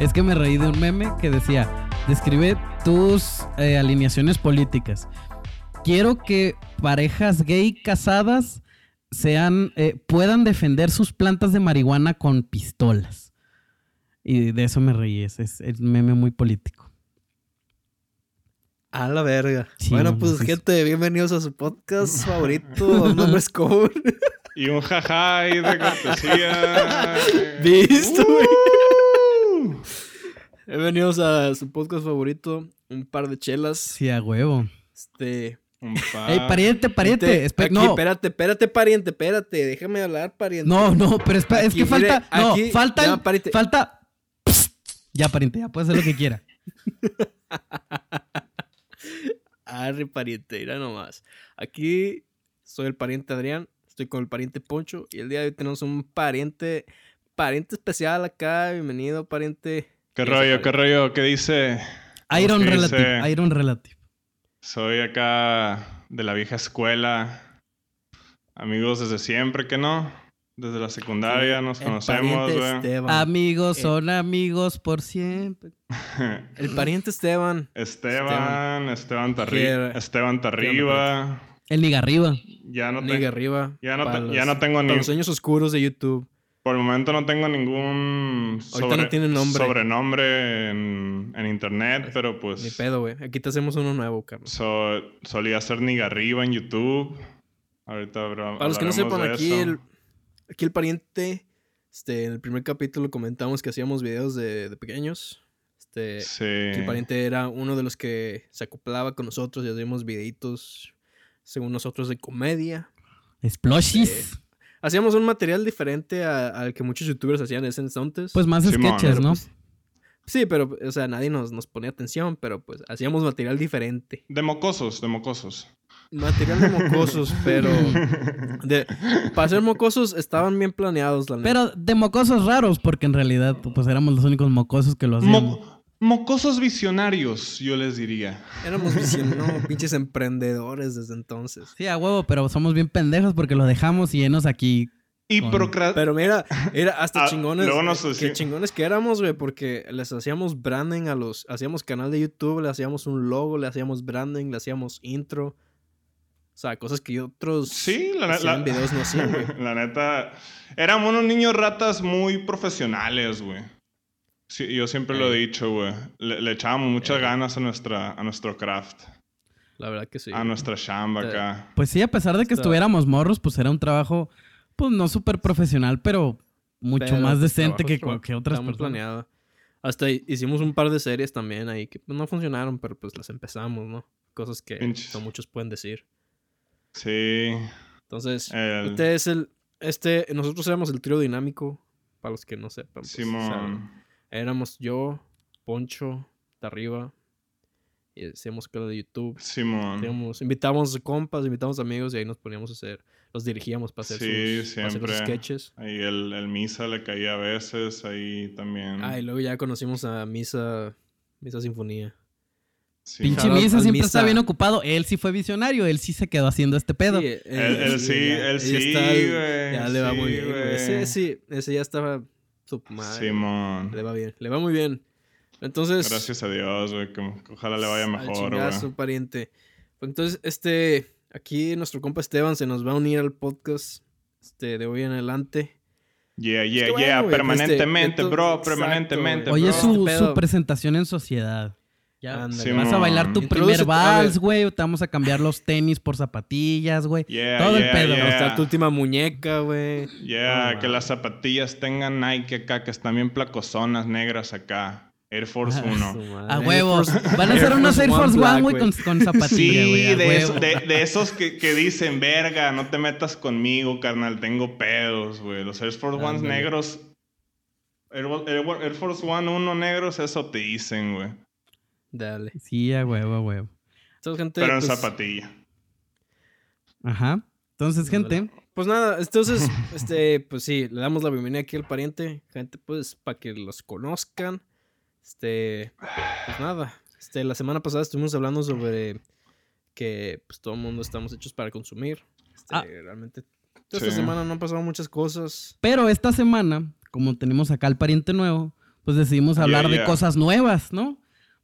Es que me reí de un meme que decía, describe tus eh, alineaciones políticas. Quiero que parejas gay casadas sean, eh, puedan defender sus plantas de marihuana con pistolas. Y de eso me reí, es, es meme muy político. A la verga. Sí, bueno, no, pues sí. gente, bienvenidos a su podcast favorito, Nombres Común. Y un jaja ahí de cortesía. ¿Visto, güey? Uh. Bienvenidos a su podcast favorito, un par de chelas. Sí, a huevo. Este. Un pa- Ey, pariente, pariente. espe- aquí, no, espérate, espérate, pariente, espérate, déjame hablar, pariente. no, no, pero es Aquí, que falta. mire, no, aquí, falta. ya, el- pariente. falta. Ya, pariente, ya puede hacer lo que quiera. Arre, pariente, mira nomás. Aquí soy el pariente Adrián, estoy con el pariente Poncho y el día de hoy tenemos un pariente, pariente especial acá. Bienvenido, pariente. ¿Qué rollo, pariente. qué rollo? ¿Qué dice? Iron ¿Qué Relative. dice? Iron Relative. Soy acá de la vieja escuela. Amigos desde siempre, ¿que no? Desde la secundaria nos El conocemos, pariente güey. Esteban. Amigos Eh. son amigos por siempre. El pariente Esteban. Esteban, Esteban, Tarri- Esteban Tarriba. El Niga arriba. Ya no, te- Liga arriba. ya no, para te- los- ya no tengo ni... los sueños oscuros de YouTube. Por el momento no tengo ningún Ahorita no tiene nombre. sobrenombre en, en internet, pero pues... Ni pedo, güey. Aquí te hacemos uno nuevo, Carlos. So- solía ser Nigarriba en YouTube. Ahorita habla- Para los que no sepan, aquí el, aquí el pariente, este, en el primer capítulo comentamos que hacíamos videos de, de pequeños. Este, Sí. el pariente era uno de los que se acoplaba con nosotros y hacíamos videitos, según nosotros, de comedia. Splashies. Hacíamos un material diferente a- al que muchos youtubers hacían en ese entonces. Pues más sketches, ¿no? pues, sí, pero, o sea, nadie nos, nos ponía atención, pero pues hacíamos material diferente. De mocosos, de mocosos. Material de mocosos, pero... De, para ser mocosos estaban bien planeados, la neta. Pero de mocosos raros, porque en realidad pues éramos los únicos mocosos que lo hacíamos. Mo- mocosos visionarios, yo les diría. Éramos vision- no, pinches emprendedores desde entonces. Sí, a huevo, pero somos bien pendejos porque lo dejamos y llenos aquí. Y Con- procra- Pero mira, era hasta Ah, chingones. nos eh, que chingones que éramos, güey, porque les hacíamos branding a los. Hacíamos canal de YouTube, le hacíamos un logo, le hacíamos branding, le hacíamos intro. O sea, cosas que otros Sí, la hacían neta. videos no hacían, güey. La neta. Éramos unos niños ratas muy profesionales, güey. Sí, yo siempre lo he dicho, güey. Le, le echábamos muchas ganas a, nuestra, a nuestro craft. La verdad que sí. a nuestra chamba acá. Pues sí, a pesar de que Está- estuviéramos morros, pues era un trabajo, pues no súper profesional, pero mucho Pero, más pues, decente que, que otras personas. planeado. Hasta hi- hicimos un par de series también ahí que pues, no funcionaron, pero pues las empezamos, ¿no? Cosas que no muchos pueden decir. Sí. Entonces, El- este es el. Este, nosotros éramos el trío dinámico, para los que no sepan. pues, o sea, Simón. éramos yo, Poncho, de arriba. Y hacíamos canal de YouTube. Simón. Hacíamos- invitamos compas, invitamos amigos y ahí nos poníamos a hacer. Los dirigíamos para hacer, Sí, sus, para hacer los sketches. Ahí el, el misa le caía a veces, ahí también. Ah, y luego ya conocimos a Misa, Misa Sinfonía. Sí. Pinche Misa siempre Misa. está bien ocupado. Él sí fue visionario, él sí se quedó haciendo este pedo. Sí, Él, él sí, ya- él ya sí, está- güey. Ya le va sí, muy bien, güey. Ese güey. sí, ese ya estaba su madre. Simón. Le va bien, le va muy bien. Entonces. Gracias a Dios, güey. ojalá le vaya al mejor, güey. pariente. Pues entonces, este. Aquí nuestro compa Esteban se nos va a unir al podcast. Este, de hoy en adelante. Yeah, Es yeah, que bueno, yeah. permanentemente, este, bro. exacto, permanentemente, bro. es su, Este pedo. su presentación en sociedad. Ya, Ándale. vas a bailar tu primer vals, güey. Te vamos a cambiar los tenis por zapatillas, güey. Yeah, Todo el pedo. yeah. Está tu última muñeca, güey. Yeah, No, que man. las zapatillas tengan Nike acá, que están bien placosonas negras acá. Air Force 1. Su madre. A Air huevo. Force- Van a hacer unos Air Force One, güey, con, con zapatilla, Sí, güey. de, huevo. eso- de- de esos que, que dicen, verga, no te metas conmigo, carnal, tengo pedos, güey. Los Air Force Ones negros, Air, Air- Air Force One 1 negros, eso te dicen, güey. Dale. Sí, a huevo, a huevo. Entonces, gente. Pero en pues- zapatilla. Ajá. Entonces, gente, Pues nada, entonces, este, pues sí, le damos la bienvenida aquí al pariente, gente, pues, para que los conozcan. Este, pues nada. Este, la semana pasada estuvimos hablando sobre que pues todo el mundo estamos hechos para consumir. Este, Ah. realmente esta Sí. semana no han pasado muchas cosas. Pero esta semana, como tenemos acá al pariente nuevo, pues decidimos Yeah, hablar de cosas nuevas, ¿no?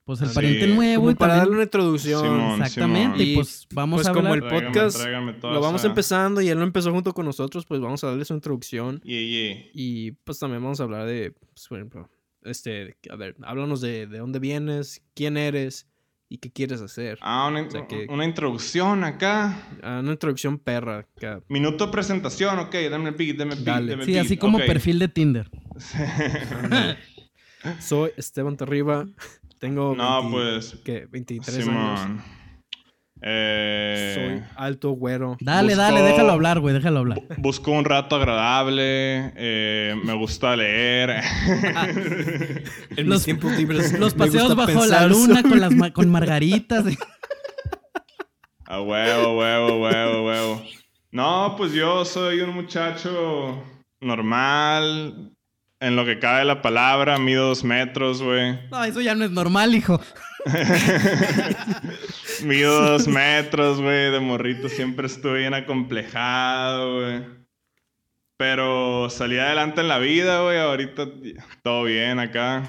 Pues el Sí. pariente nuevo Como y para también- darle una introducción. Simón. Exactamente, Simón. y pues vamos Pues a como hablar. el Tráigame- podcast tráigame Lo vamos esa- empezando y él lo empezó junto con nosotros, pues vamos a darle su introducción. Yeah, yeah. Y pues también vamos a hablar de, pues, por ejemplo, este, a ver, háblanos de, de dónde vienes, quién eres y qué quieres hacer. Ah, una, O sea que- una introducción acá. Ah, una introducción perra. acá. Minuto de presentación, ok, dame el beat, dame el beat, Dale. dame el Sí, beat, así como perfil de Tinder. Soy Esteban Terriba. Tengo No, 20 pues, ¿qué? 23 años. Simón. Eh, Soy alto, güero. Dale, Buscó- dale, déjalo hablar, güey, déjalo hablar. Busco un rato agradable, eh, me gusta leer. En Los- mis tiempos libres. Los me paseos bajo la luna sobre- con las con margaritas. A huevo, huevo, huevo, huevo. No, pues yo soy un muchacho normal. En lo que cabe la palabra, mido dos metros, güey. No, eso ya no es normal, hijo. Mido dos metros, güey. De morrito siempre estuve bien acomplejado, güey. Pero salí adelante en la vida, güey. Ahorita todo bien acá.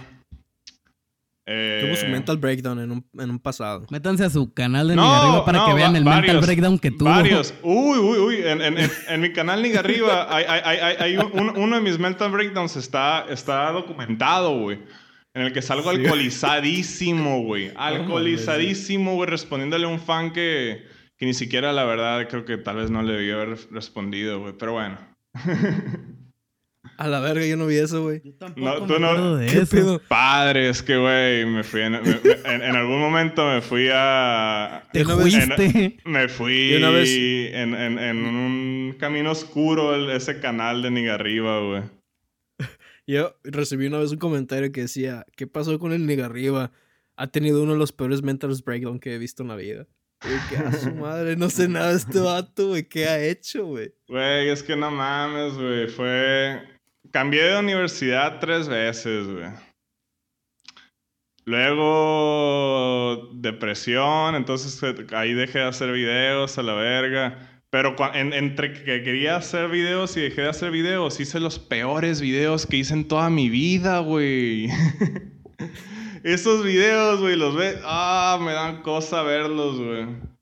Eh, Tuvo su mental breakdown en un, en un pasado. Métanse a su canal de No, Niga Arriba para no, que vean el mental varios, breakdown que tuvo. Varios. Uy, uy, uy. En, en- en- en mi canal Niga Arriba hay, hay- hay- hay- hay un- uno de mis mental breakdowns está, está documentado, güey. En el que salgo Sí. alcoholizadísimo, güey. Alcoholizadísimo, güey, respondiéndole a un fan que, que ni siquiera, la verdad, creo que tal vez no le debió haber respondido, güey. Pero bueno. A la verga, yo no vi eso, güey. Yo tampoco No, me tú no- de ¿Qué eso. pedo? Padre, es que, güey, me fui en, me- me- en- en algún momento me fui a... Te vez- fuiste. Me fui Y una vez- en, en- en un camino oscuro el- ese canal de Nigarriba, güey. Yo recibí una vez un comentario que decía, ¿qué pasó con el Nigarriba? Ha tenido uno de los peores mental breakdown que he visto en la vida. Y yo, que a su madre, no sé nada de este vato, güey. ¿Qué ha hecho, güey? Güey, es que no mames, güey. Fue... Cambié de universidad tres veces, güey. Luego depresión, entonces eh, ahí dejé de hacer videos a la verga. Pero entre que quería hacer videos y dejé de hacer videos, hice los peores videos que hice en toda mi vida, güey. Esos videos, güey, los ves. Ah, me dan cosa verlos, güey.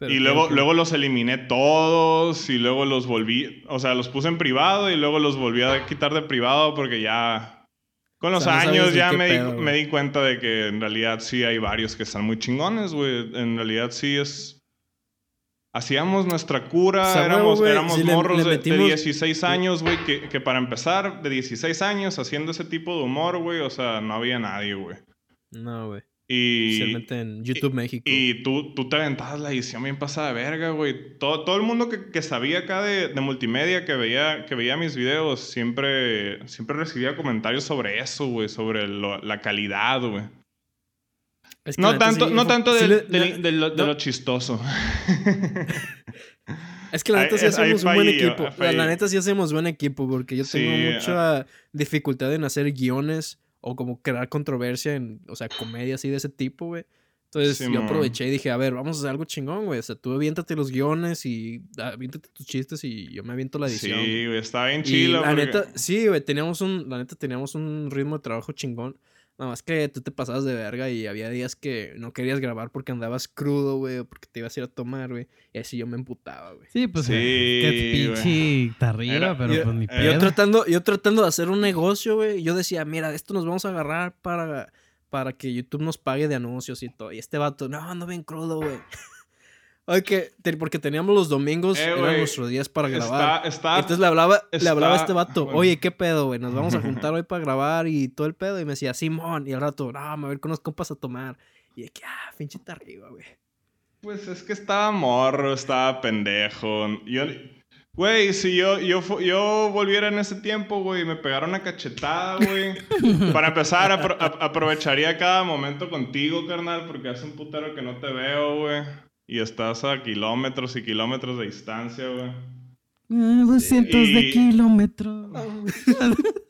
Pero Y luego, que- luego los eliminé todos y luego los volví, o sea, los puse en privado y luego los volví a quitar de privado porque ya con los O sea, no sabes años ya me, pedo, di, me di cuenta de que en realidad sí hay varios que están muy chingones, güey. En realidad sí es... Hacíamos nuestra cura, O sea, éramos, éramos si le- morros de- de, metimos- 16 años, güey, que, que para empezar, de 16 años haciendo ese tipo de humor, güey, o sea, no había nadie, güey. No, güey. Y... Especialmente en YouTube México. Y tú, tú te aventabas la edición bien pasada de verga, güey. Todo, todo el mundo que, que sabía acá de, de multimedia, que veía, que veía mis videos, siempre, siempre recibía comentarios sobre eso, güey. Sobre lo- la calidad, güey. Es que No tanto, sí- no tanto sí de, de- lo, de no. lo chistoso. Es que la neta sí hacemos un buen equipo. La, la neta sí hacemos buen equipo porque yo tengo Sí, mucha dificultad en hacer guiones o como crear controversia en, o sea, comedia así de ese tipo, güey. Entonces Sí, yo aproveché y dije, a ver, vamos a hacer algo chingón, güey. O sea, tú aviéntate los guiones y ah, aviéntate tus chistes y yo me aviento la sí, edición. güey. Estaba bien Y chilo. la porque- neta, sí, güey, teníamos un, la neta teníamos un ritmo de trabajo chingón. Nada más que tú te pasabas de verga y había días que no querías grabar porque andabas crudo, güey, o porque te ibas a ir a tomar, güey. Y así yo me emputaba, güey. Sí, pues Sí, eh, que es pinche tarriba, Era- pero yo- pues ni yo Yo pedo. tratando, yo tratando de hacer un negocio, güey. Yo decía, mira, de esto nos vamos a agarrar para, para que YouTube nos pague de anuncios y todo. Y este vato, no, ando bien crudo, güey. Te- porque teníamos los domingos, Eh, eran nuestros días para grabar. Está, está, Entonces le hablaba, le hablaba a este vato, bueno. oye, ¿qué pedo, güey? Nos vamos a juntar hoy para grabar y todo el pedo. Y me decía, Simón. Y al rato, no, me voy a ir con unos compas a tomar. Y de que, ah, pinchita arriba, güey. Pues es que estaba morro, estaba pendejo. Yo, güey, si yo, yo, yo volviera en ese tiempo, güey, me pegara una cachetada, güey. Para empezar, apro- aprovecharía cada momento contigo, carnal, porque hace un putero que no te veo, güey. Y estás a kilómetros y kilómetros de distancia, güey. Ah, 200 de Y- kilómetros.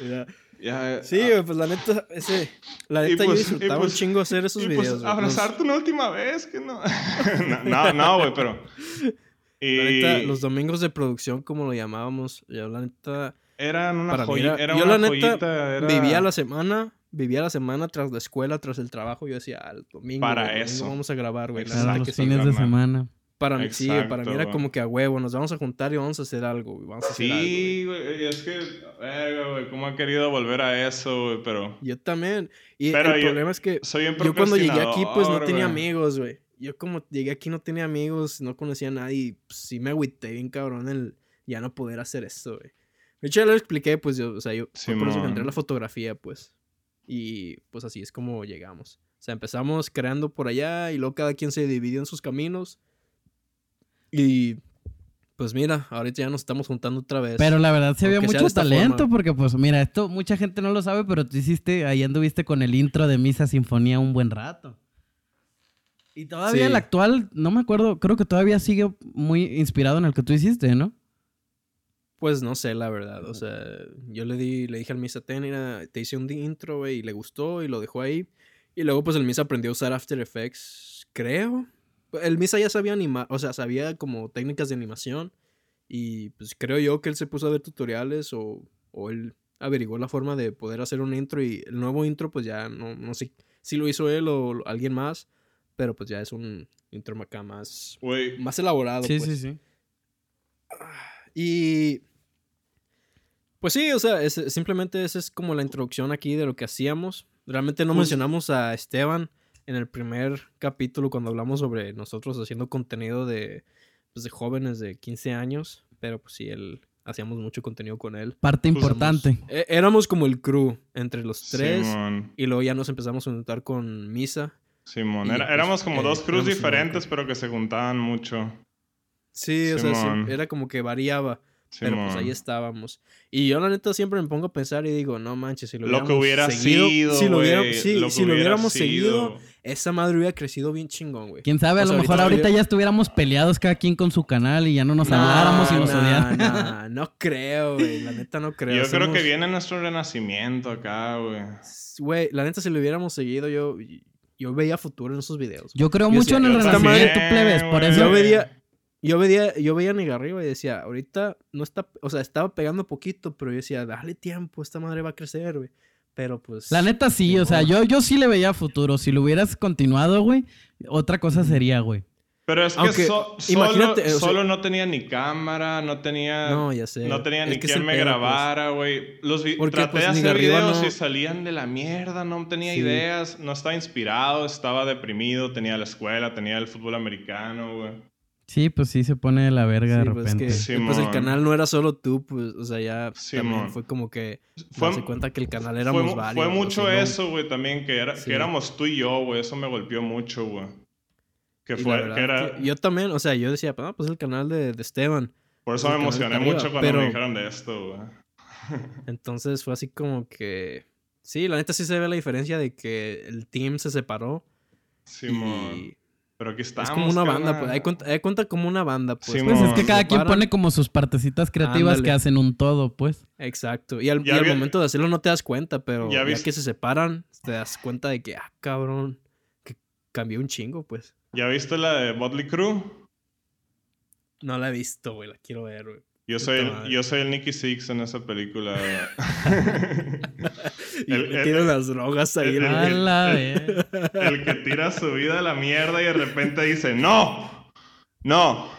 Ya. Ya, Sí, ah, güey, pues la neta, ese, la neta pues- yo disfrutaba pues- un chingo hacer esos y pues, videos. güey. abrazarte una última vez, que no. no, no, no, güey, pero. Y la neta, los domingos de producción, como lo llamábamos, yo la neta eran una joyita. era- Era yo una la neta joyita. Era... vivía la semana, vivía la semana tras la escuela, tras el trabajo. Yo decía, al domingo, Para güey, el domingo eso. vamos a grabar, güey. neta los que sí. fines de semana. Para mí, sí, para mí era como que a huevo, nos vamos a juntar y vamos a hacer algo, güey. Vamos a hacer algo, güey. Sí, güey. y Es que, verga, güey, cómo he querido volver a eso, güey, pero. Yo también. Y Pero el yo- problema es que Soy yo cuando llegué aquí, pues no tenía güey. amigos, güey. Yo como llegué aquí no tenía amigos, no conocía a nadie. y, pues, sí me agüité bien cabrón el ya no poder hacer esto, güey. De hecho, ya lo expliqué, pues yo, o sea, yo por eso que entré a la fotografía, pues. Y pues así es como llegamos. O sea, empezamos creando por allá y luego cada quien se dividió en sus caminos. Y pues mira, ahorita ya nos estamos juntando otra vez. Pero la verdad se de mucho talento, forma. porque pues mira, esto mucha gente no lo sabe, pero tú hiciste, ahí anduviste con el intro de Misa Sinfonía un buen rato. Y todavía Sí. el actual, no me acuerdo, creo que todavía sigue muy inspirado en el que tú hiciste, ¿no? Pues no sé, la verdad. O sea, yo le di, le dije al Misa, ten, mira, te hice un intro, güey, y le gustó y lo dejó ahí. Y luego, pues el Misa aprendió a usar After Effects, creo. El Misa ya sabía animar, o sea, sabía como técnicas de animación. Y pues creo yo que él se puso a ver tutoriales o, o él averiguó la forma de poder hacer un intro. Y el nuevo intro, pues ya no, no sé si lo hizo él o alguien más. Pero pues ya es un intro acá más, más elaborado. Sí, pues. sí, sí. Y. Pues sí, o sea, es- simplemente esa es como la introducción aquí de lo que hacíamos. Realmente no Pues- mencionamos a Esteban en el primer capítulo cuando hablamos sobre nosotros haciendo contenido de, pues, de jóvenes de 15 años. Pero pues sí, él, hacíamos mucho contenido con él. Parte Pues, importante. É- éramos como el crew entre los tres. Simón. Y luego ya nos empezamos a juntar con Misa. Simón. Era- pues, éramos como eh, dos crews diferentes, pero que se juntaban mucho. Sí, o sea, era como que variaba. Pero pues ahí estábamos. Y yo la neta siempre me pongo a pensar y digo, no manches, si lo, Lo que hubiera seguido, sido, si lo, hubiera- güey, sí, lo que si lo hubiéramos seguido, esa madre hubiera crecido bien chingón, güey. Quién sabe, a O lo sea, mejor ahorita ya estuviéramos peleados cada quien con su canal y ya no nos habláramos y nos no, odiáramos. no, no creo, güey. La neta no creo. Yo creo que viene nuestro renacimiento acá, güey. Güey, la neta si lo hubiéramos seguido, yo, yo veía futuro en esos videos. Yo creo Yo mucho en el renacimiento, plebes, por eso. Yo veía, yo veía, yo veía a Nigarriba y decía, ahorita no está, o sea, estaba pegando poquito, pero yo decía, dale tiempo, esta madre va a crecer, güey. Pero pues. La neta sí, o sea, yo, yo sí le veía futuro. Si lo hubieras continuado, güey, otra cosa sería, güey. Pero es que Aunque, so- imagínate, solo, o sea- solo no tenía ni cámara, no tenía... No, ya sé. No tenía Es ni que quien me pedo, pues. grabara, güey. Los Porque, traté pues, de hacer videos no- y salían de la mierda, no tenía Sí. ideas, no estaba inspirado, estaba deprimido, tenía la escuela, tenía el fútbol americano, güey. Sí, pues sí se pone de la verga de Sí, pues, repente. que, Simón. pues el canal no era solo tú, pues, o sea, ya Simón. también fue como que Fue- darse cuenta que el canal Fue, éramos mu- varios. fue mucho eso, güey, también, que, era, Sí. que éramos tú y yo, güey. Eso me golpeó mucho, güey. Que y fue, verdad que era... que yo también, o sea, yo decía, ah, pues el canal de, de Esteban. Por eso el me emocioné arriba, mucho cuando pero- me dijeron de esto, güey. Entonces fue así como que. Sí, la neta sí se ve la diferencia de que el team se separó. Simón. y Pero aquí estamos, es como una banda, pues. Hay cuenta, hay cuenta como una banda, pues. Pues es que cada quien pone como sus partecitas creativas Ándale. que hacen un todo, pues. Exacto. Y al, Ya y al vi- momento de hacerlo no te das cuenta, pero Ya ya, vis- que se separan, te das cuenta de que, ah, cabrón, que cambió un chingo, pues. ¿Ya viste la de Motley Crue? No la he visto, güey, la quiero ver, güey. Yo soy, el, yo soy el Nicky Six en esa película. Y El- le tiran las drogas ahí. el- el- el que tira su vida a la mierda y de repente dice, no, no.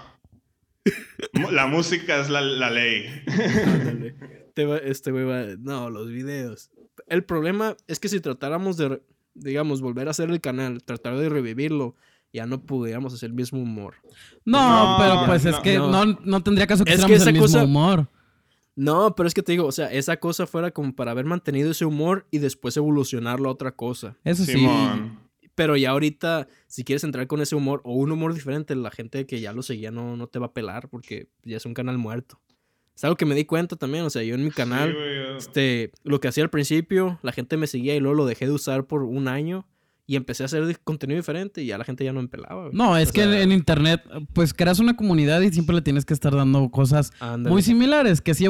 La música es la, la ley. Este güey va. No, los videos. El problema es que si tratáramos de, digamos, volver a hacer el canal, tratar de revivirlo, ya no pudiéramos hacer el mismo humor. No, No, pero pues no, es que no. no, no tendría caso que Es que esa el mismo cosa- humor. No, pero es que te digo, o sea, esa cosa fuera como para haber mantenido ese humor y después evolucionarlo a otra cosa. Eso sí. Simón. Pero ya ahorita, si quieres entrar con ese humor o un humor diferente, la gente que ya lo seguía no, no te va a pelar porque ya es un canal muerto. Es algo que me di cuenta también, o sea, yo en mi canal, Sí, este, lo que hacía al principio, la gente me seguía y luego lo dejé de usar por un año Y empecé a hacer contenido diferente y ya la gente ya no me pelaba. güey. No, es O que en- sea, en internet, pues creas una comunidad y siempre le tienes que estar dando cosas ándale. muy similares, que sí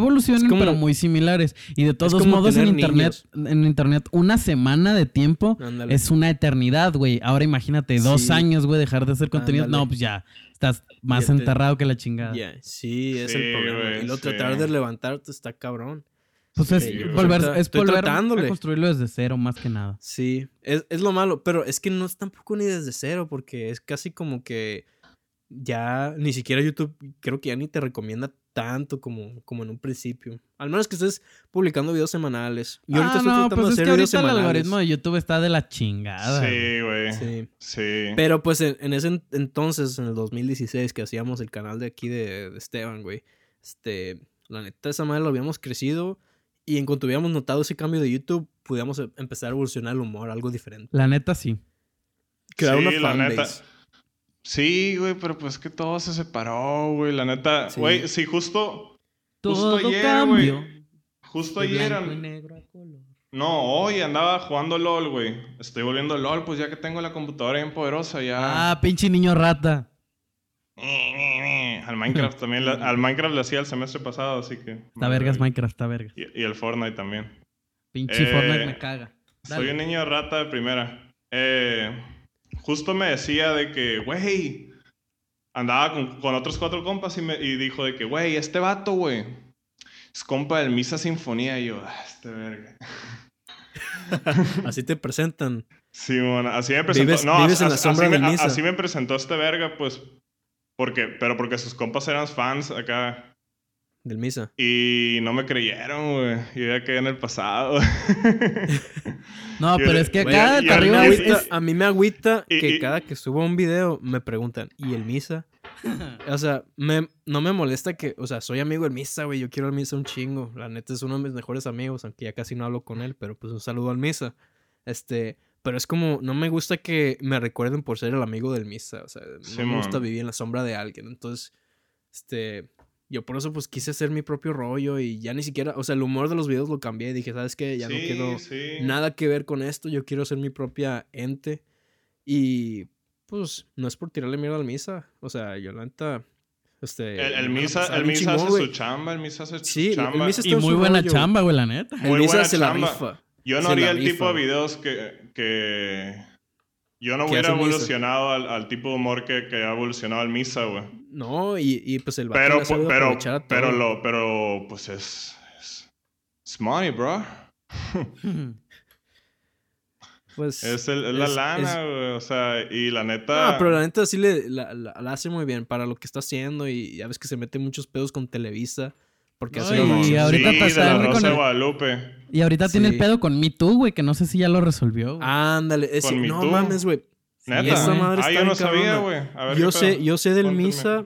como- pero muy similares. Y de todos modos en internet, en internet, una semana de tiempo Ándale. es una eternidad, güey. Ahora imagínate, dos Sí. años, güey, dejar de hacer contenido. Ándale. No, pues ya, estás más Ya te- enterrado que la chingada. Sí, es Sí, el problema. güey, y luego sí. tratar de levantarte está cabrón. Pues es Sí, volver, es volver a construirlo desde cero, más que nada. Sí, es, es lo malo, pero es que no es tampoco ni desde cero, porque es casi como que ya ni siquiera YouTube creo que ya ni te recomienda tanto como, como en un principio. Al menos que estés publicando videos semanales. Yo ahorita ah, estoy no, tratando pues de es hacer que videos el algoritmo de YouTube está de la chingada. Sí, güey. Sí. Sí. Pero pues en, en ese en- entonces, en el 2016, que hacíamos el canal de aquí de, de Esteban, güey. Este, la neta, esa madre lo habíamos crecido. Y en cuanto hubiéramos notado ese cambio de YouTube, pudiéramos em- empezar a evolucionar el humor, algo diferente. La neta sí. Crear Sí, una la neta. fanbase. Sí, güey, pero pues que todo se separó, güey. La neta, Sí. güey, sí, justo, Todo justo ayer, güey. Justo de ayer. blanco y an- negro a color. No, hoy andaba jugando LOL, güey. Estoy volviendo LOL, pues ya que tengo la computadora bien poderosa, ya. Ah, pinche niño rata. Al Minecraft también, al Minecraft le hacía el semestre pasado, así que. Está vergas Minecraft, está vergas. Y, y el Fortnite también. Pinche Eh, Fortnite me caga. Soy un niño rata de primera. Eh, justo me decía de que, güey, andaba con, con otros cuatro compas y, me, y dijo de que, güey, este vato, güey, es compa del Misa Sinfonía. Y yo, ah, este verga. Así te presentan. Sí, bueno, así me presentó. Vives- no, vives así, en la así- sombra así del me, Misa. así me presentó este verga, pues, porque, pero porque sus compas eran fans acá. Del Misa. Y no me creyeron, güey. Yo ya quedé en el pasado. No, pero le- es que acá de arriba agüita, es- a mí me agüita y- que y- cada que subo un video me preguntan, ¿y el Misa? O sea, me, no me molesta que, o sea, soy amigo del Misa, güey, yo quiero al Misa un chingo. La neta es uno de mis mejores amigos, aunque ya casi no hablo con él, pero pues un saludo al Misa. Este, pero es como, no me gusta que me recuerden por ser el amigo del Misa, o sea, no Sí, me gusta vivir en la sombra de alguien. Entonces, este, yo por eso pues quise hacer mi propio rollo y ya ni siquiera, o sea, el humor de los videos lo cambié, dije, ¿sabes qué? Ya no Sí, quiero sí. nada que ver con esto, yo quiero ser mi propia ente. Y pues no es por tirarle mierda al misa, o sea, yo la neta este El, el Misa, el Misa chingón, hace su chamba, el Misa hace Sí, el- su el chamba. Misa y está en muy buena rollo. chamba, güey, la neta. El Misa buena se la rifa. Yo no haría el rifa, tipo de videos que, que yo no ¿Qué hubiera evolucionado al, al tipo de humor que, que ha evolucionado el Misa, güey. No, y, y pues el Pero, sabido pero, pero, lo, pero, pues es, es, money, bro. Pues, Es, el, es la lana, güey. O sea, y la neta. No, pero la neta sí le, la, la- la hace muy bien para lo que está haciendo y ya ves que se mete muchos pedos con Televisa. Porque No, hace y como- sí, ahorita de la con Rosa de Guadalupe. Y ahorita tiene el pedo con Me Too, güey, que no sé si ya lo resolvió. güey. Ándale, ese- Con Me no Too. mames, güey. Neta. esa madre ah, está yo no sabía, güey. A ver Yo sé, pedo. yo sé del misa.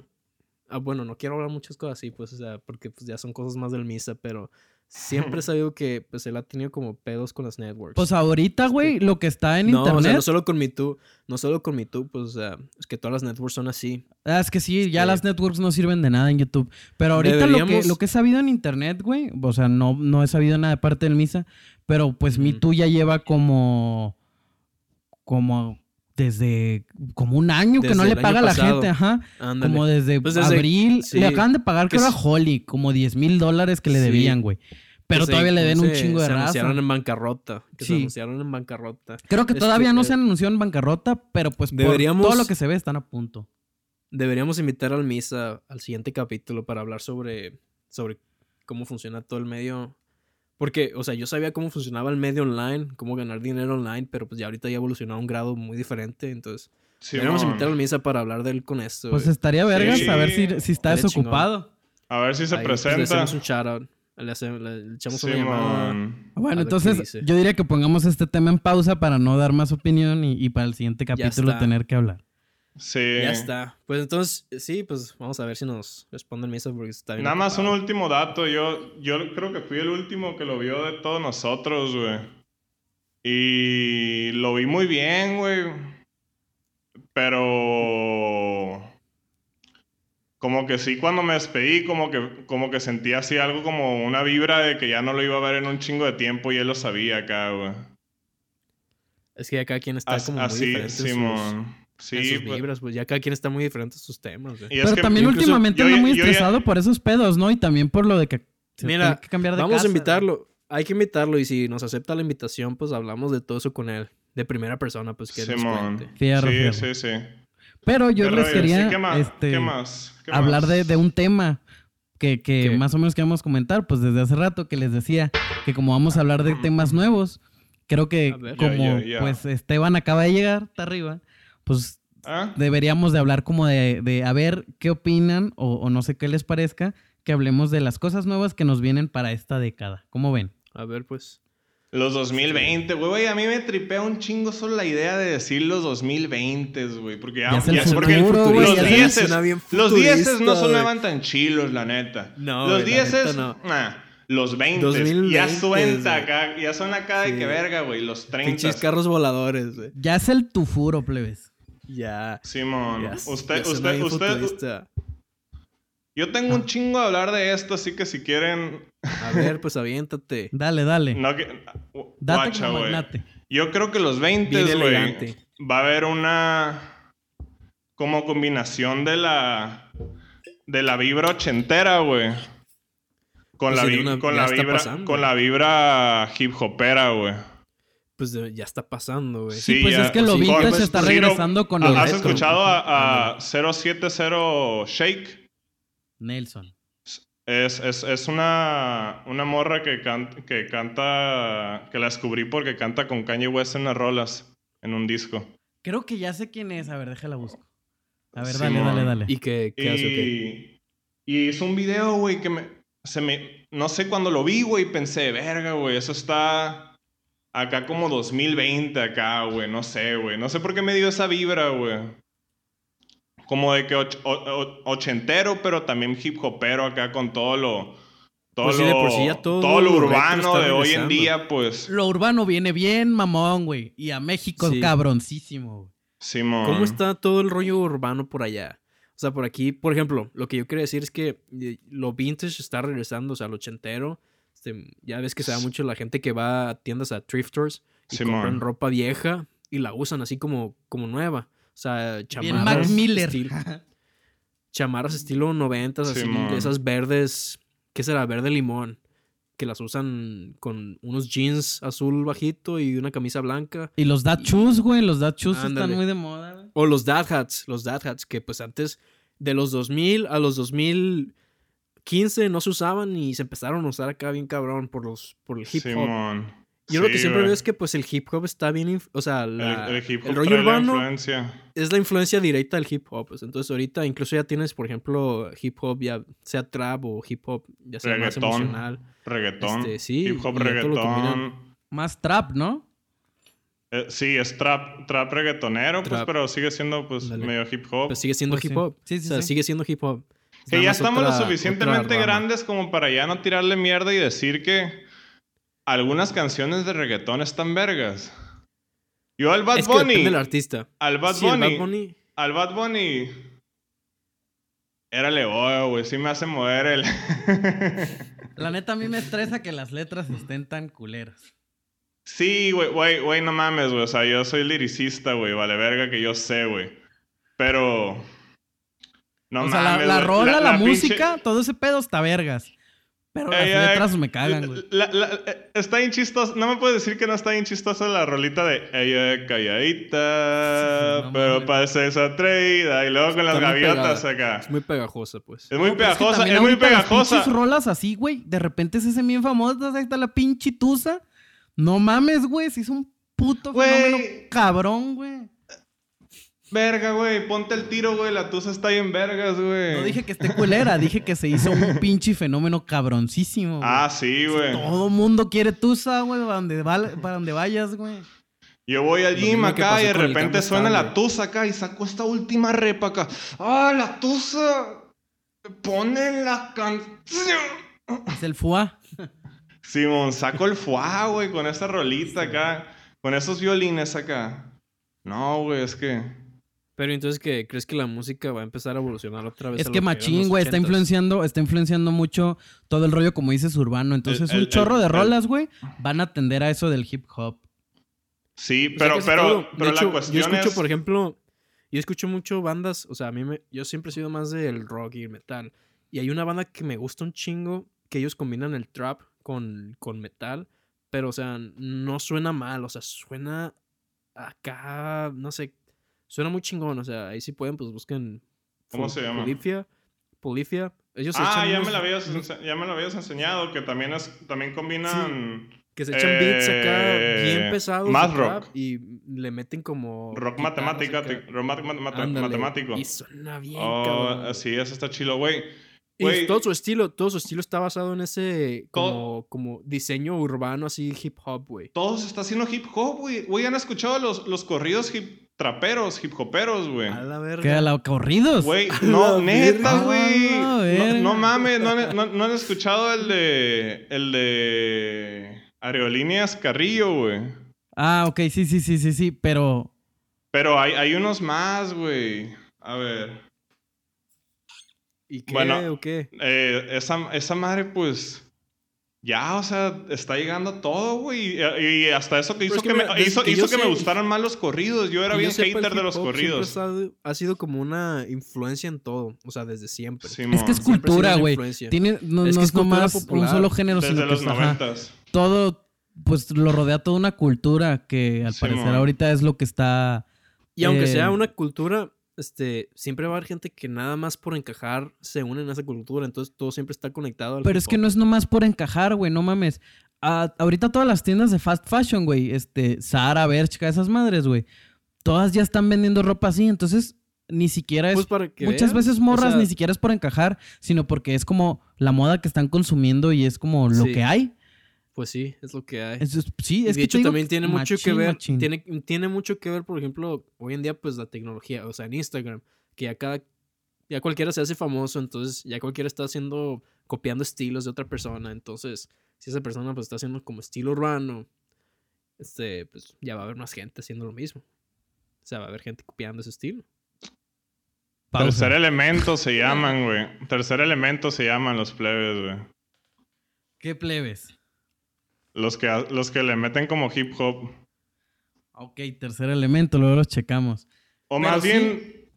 Ah, bueno, no quiero hablar muchas cosas así, pues, o sea, porque pues, ya son cosas más del misa, pero siempre he sabido que pues él ha tenido como pedos con las networks. Pues ahorita, güey, lo que está en no, o sea, internet. no solo con MeToo, no solo con MeToo, pues, o sea, es que todas las networks son así. Ah, es que sí, ya las networks no sirven de nada en YouTube. Pero ahorita lo que, lo que he sabido en internet, güey, o sea, no, no he sabido nada de parte del Misa, pero pues Me Ujú. Too ya lleva como. como desde. como un año que no le paga a la pasado. gente, ajá. Ándale. Como desde, Pues desde- abril. sí. Le acaban de pagar, creo, Que a Holly, como 10 mil dólares que le Sí. debían, güey. Pero se- todavía le den un se- chingo de Se raza. anunciaron en bancarrota. Que se Sí. anunciaron en bancarrota. Creo que Este, todavía no eh, se anunció en bancarrota, pero pues por Deberíamos- todo lo que se ve están a punto. Deberíamos invitar al Misa al siguiente capítulo para hablar sobre, sobre cómo funciona todo el medio. Porque, o sea, yo sabía cómo funcionaba el medio online, cómo ganar dinero online, pero pues ya ahorita ya evolucionó a un grado muy diferente. Entonces, Sí, deberíamos invitar al Misa para hablar de él con esto. Pues güey. estaría vergas Sí. a ver si, si está desocupado. A ver si se Ahí, pues, presenta. hacemos un shout out. Le, hacemos- le echamos Sí, una llamada. Bueno, entonces yo diría que pongamos este tema en pausa para no dar más opinión y, y para el siguiente capítulo tener que hablar. Sí. Ya está. Pues entonces, sí, pues vamos a ver si nos responde el Misa porque está bien. Nada más un último dato. Yo, yo creo que fui el último que lo vio de todos nosotros, güey. Y lo vi muy bien, güey. Pero... Como que sí, cuando me despedí, como que, como que sentí así algo como una vibra de que ya no lo iba a ver en un chingo de tiempo y él lo sabía acá, güey. Es que ya cada quien está As- como muy así, diferente en sus- Simón. Sí, en sus pues, vibras, pues ya cada quien está muy diferente en sus temas, güey. Pero que también últimamente yo anda muy yo estresado por esos pedos, ¿no? Y también por lo de que se Mira, tiene que cambiar de Vamos casa, a invitarlo. Hay que invitarlo y si nos acepta la invitación, pues hablamos de todo eso con él. De primera persona, pues que nos Simón. cuente. Fierro, sí, fierro. sí, sí. Pero yo Pero, les sí, quería ¿qué más? este, ¿Qué más? ¿Qué hablar más? de, de un tema que, que más o menos queríamos comentar, pues desde hace rato que les decía que como vamos a hablar de temas nuevos, creo que ver. como pues Esteban acaba de llegar, está arriba, pues ¿Ah? deberíamos de hablar como de, de a ver qué opinan o, o no sé qué les parezca, que hablemos de las cosas nuevas que nos vienen para esta década. ¿Cómo ven? A ver, pues. Los 2020, güey, güey, a mí me tripea un chingo solo la idea de decir los 2020, güey, porque ya, Ya ya- porque futuro, güey, los ya se dieces, suena bien los dieces no sonaban tan chilos, la neta. No, los güey, la dieces, neta no. nah, los 20, 2020, ya suena acá, ya son acá de Sí. que verga, güey, los 30. Pinches carros voladores, güey. Ya es el tufuro, plebes. Ya. Simón, ya- usted, usted, usted, futurista. Yo tengo un chingo de hablar de esto, así que si quieren, A ver, pues aviéntate. Dale, dale. no que, Date guacha, como güey. magnate. Yo creo que los 20, Bien güey, va a haber una como combinación de la de la vibra ochentera, güey. Con Pues la, sí, vi- una- con la está vibra pasando. con la vibra hip hopera, güey. Pues ya está pasando, güey. Sí, pues ya- es que lo sí, vintage con- está Ciro, regresando con lo ¿Has retro. escuchado a, a 070 Shake? Nelson. Es, es, es una, una morra que, can- que canta, que la descubrí porque canta con Kanye West en las rolas, en un disco. Creo que ya sé quién es. A ver, déjala busco. A ver, Simón. dale, dale, dale. ¿Y qué, qué hace? Y, y hizo un video, güey, que me, se me... No sé, cuando lo vi, güey, pensé, verga, güey, eso está acá como 2020 acá, güey, no sé, güey. No sé por qué me dio esa vibra, güey. Como de que och- ochentero, pero también hip hopero acá con todo lo... Todo, Pues sí, lo, de por sí ya todo todo lo lo retro urbano de hoy en día, pues. Lo urbano viene bien, mamón, güey. Y a México, Sí. cabroncísimo, güey. Simón. ¿Cómo está todo el rollo urbano por allá? O sea, por aquí, por ejemplo, lo que yo quería decir es que eh, lo vintage está regresando, o sea, lo ochentero. Este, ya ves que se da mucho la gente que va a tiendas a thrift stores y Simón. compran ropa vieja y la usan así como, como nueva. O sea, Bien chamarras. Mac Miller. estil- chamarras estilo 90, así, Simón. esas verdes, ¿qué será? Verde limón. Que las usan con unos jeans azul bajito y una camisa blanca. Y los dad shoes, güey. Los dad shoes están muy de moda, güey. O los dad hats, los dad hats, que pues antes de los 2000 a los 2015 no se usaban y se empezaron a usar acá bien cabrón por los por el hip hop. Simón. Yo lo que siempre güey. veo es que pues el hip hop está bien, o sea, la- el, el hip hop el rollo trae la urbano influencia. es la influencia directa del hip hop. pues. Entonces ahorita incluso ya tienes, por ejemplo, hip hop, ya sea trap o hip hop, ya sea más Reggaetón. emocional. Reggaetón. Este, sí, hip hop reggaetón. Más trap, ¿no? Eh, sí, es trap, trap reggaetonero, pues, pero sigue siendo pues medio hip hop. Pues sigue siendo Pues hip sí. hop. Sí, sí, o sea, sí. sigue siendo hip hop. Que ya más estamos otra- lo suficientemente grandes como para ya no tirarle mierda y decir que algunas canciones de reggaetón están vergas. Yo al Bad Es que depende Bunny, del artista. al Bad Sí, Bunny, Bad Bunny al Bad Bunny, era Leo, güey, sí me hace mover el... La neta, a mí me estresa que las letras estén tan culeras. Sí, güey, güey, güey, no mames, güey. O sea, yo soy liricista, güey. Vale, verga que yo sé, güey. Pero. No o sea, la, mames. la güey. rola, la, música, todo ese pedo está vergas. Pero las ey, letras me cagan, güey. la- la- eh, está bien chistoso. No me puedes decir que no está bien chistosa la rolita de ella es calladita, Sí, no pero mames. parece esa atraída. Y luego con las gaviotas pegada. acá. es muy pegajosa, pues. Es muy No, pero es que pegajosa, es muy las pegajosa. pinches rolas así, güey. De repente se hacen bien famosas. Ahí está la pinche tusa. No mames, güey. Se hizo un puto fenómeno cabrón, güey. Verga, güey. Ponte el tiro, güey. La tusa está bien vergas, güey. No dije que esté culera. dije que se hizo un pinche fenómeno cabroncísimo. güey. Ah, sí, güey. Todo mundo quiere tusa, güey. Para donde, va- para donde vayas, güey. Yo voy al gym acá y de repente suena la tusa acá y saco esta última repa acá. ¡Ah, la tusa! Pone la canción. Es el fuá. Simón, saco el fuá, güey, con esa rolita acá. Con esos violines acá. No, güey, es que. Pero entonces, ¿qué? ¿Crees que la música va a empezar a evolucionar otra vez? Es a que machín, güey, está 80s? influenciando, está influenciando mucho todo el rollo, como dices, urbano. Entonces, El- un el- chorro de rolas, güey, van a atender a eso del hip hop. Sí, O sea, pero, pero. De hecho, la cuestión Yo escucho, es... por ejemplo, yo escucho mucho bandas, o sea, a mí me, yo siempre he sido más del rock y el metal. Y hay una banda que me gusta un chingo, que ellos combinan el trap con, con metal, pero, o sea, no suena mal, o sea, suena acá, no sé, suena muy chingón, o sea, ahí si pueden, pues busquen. ¿Cómo se llama? Polifia. Polifia. Ellos Ah, ya unos- me, la habías, ya me lo habías enseñado, que también, es, también combinan Que se echan beats acá Eh, bien pesados. más rock. Y le meten como. rock matemática, rock mat- mat- mat- Ándale, matemático. Y suena bien, Oh, cabrón. así es, está chilo, güey. Y todo su estilo, todo su estilo está basado en ese Todo- como, como diseño urbano así hip hop, güey. Todo se está haciendo hip hop, güey. Güey, ¿han escuchado los, los corridos hip traperos, hip hoperos, güey? A la verga. ¿Qué a la corridos? Güey, no, la neta, güey. A la No, no mames, no, han- no- no han escuchado el de. El de. Aerolíneas Carrillo, güey. Ah, ok, sí, sí, sí, sí, sí, pero... Pero hay, hay unos más, güey. A ver. ¿Y qué Bueno. o qué? Eh, esa, esa madre, pues. Ya, o sea, está llegando a todo, güey. Y, y hasta eso que hizo es que, que me, hizo, que hizo yo que me gustaran más los corridos. Yo era Que yo bien hater de los corridos. Ha sido, ha sido como una influencia en todo, o sea, desde siempre. Simón. Es que es cultura, güey. Tiene, no, Es no que es, nomás un popular. solo género, Desde sino que los ajá, noventas. todo, pues lo rodea toda una cultura que al Simón. parecer ahorita es lo que está... Y aunque Eh, sea una cultura, este, siempre va a haber gente que nada más por encajar se unen a esa cultura, entonces todo siempre está conectado al Pero es que no es nomás por encajar, güey, no mames. Ah, ahorita todas las tiendas de fast fashion, güey, este, Zara, Bershka, esas madres, güey, todas ya están vendiendo ropa así, entonces ni siquiera es... Pues para que Muchas veces o morras sea, ni siquiera es por encajar, sino porque es como la moda que están consumiendo y es como lo Sí. que hay. Pues sí, es lo que hay. Es- es- sí, Y es de que hecho también tiene mucho que machín, ver, machín. tiene, tiene mucho que ver, por ejemplo, hoy en día pues la tecnología, o sea, en Instagram, que ya cada, ya cualquiera se hace famoso, entonces ya cualquiera está haciendo, copiando estilos de otra persona, entonces si esa persona pues está haciendo como estilo urbano, este, pues ya va a haber más gente haciendo lo mismo. O sea, va a haber gente copiando ese estilo. Pausa. Tercer elemento se llaman, güey. Tercer elemento se llaman los plebes, güey. ¿Qué plebes? Los que, los que le meten como hip hop. Ok, tercer elemento, luego los checamos. O Pero más sí. bien,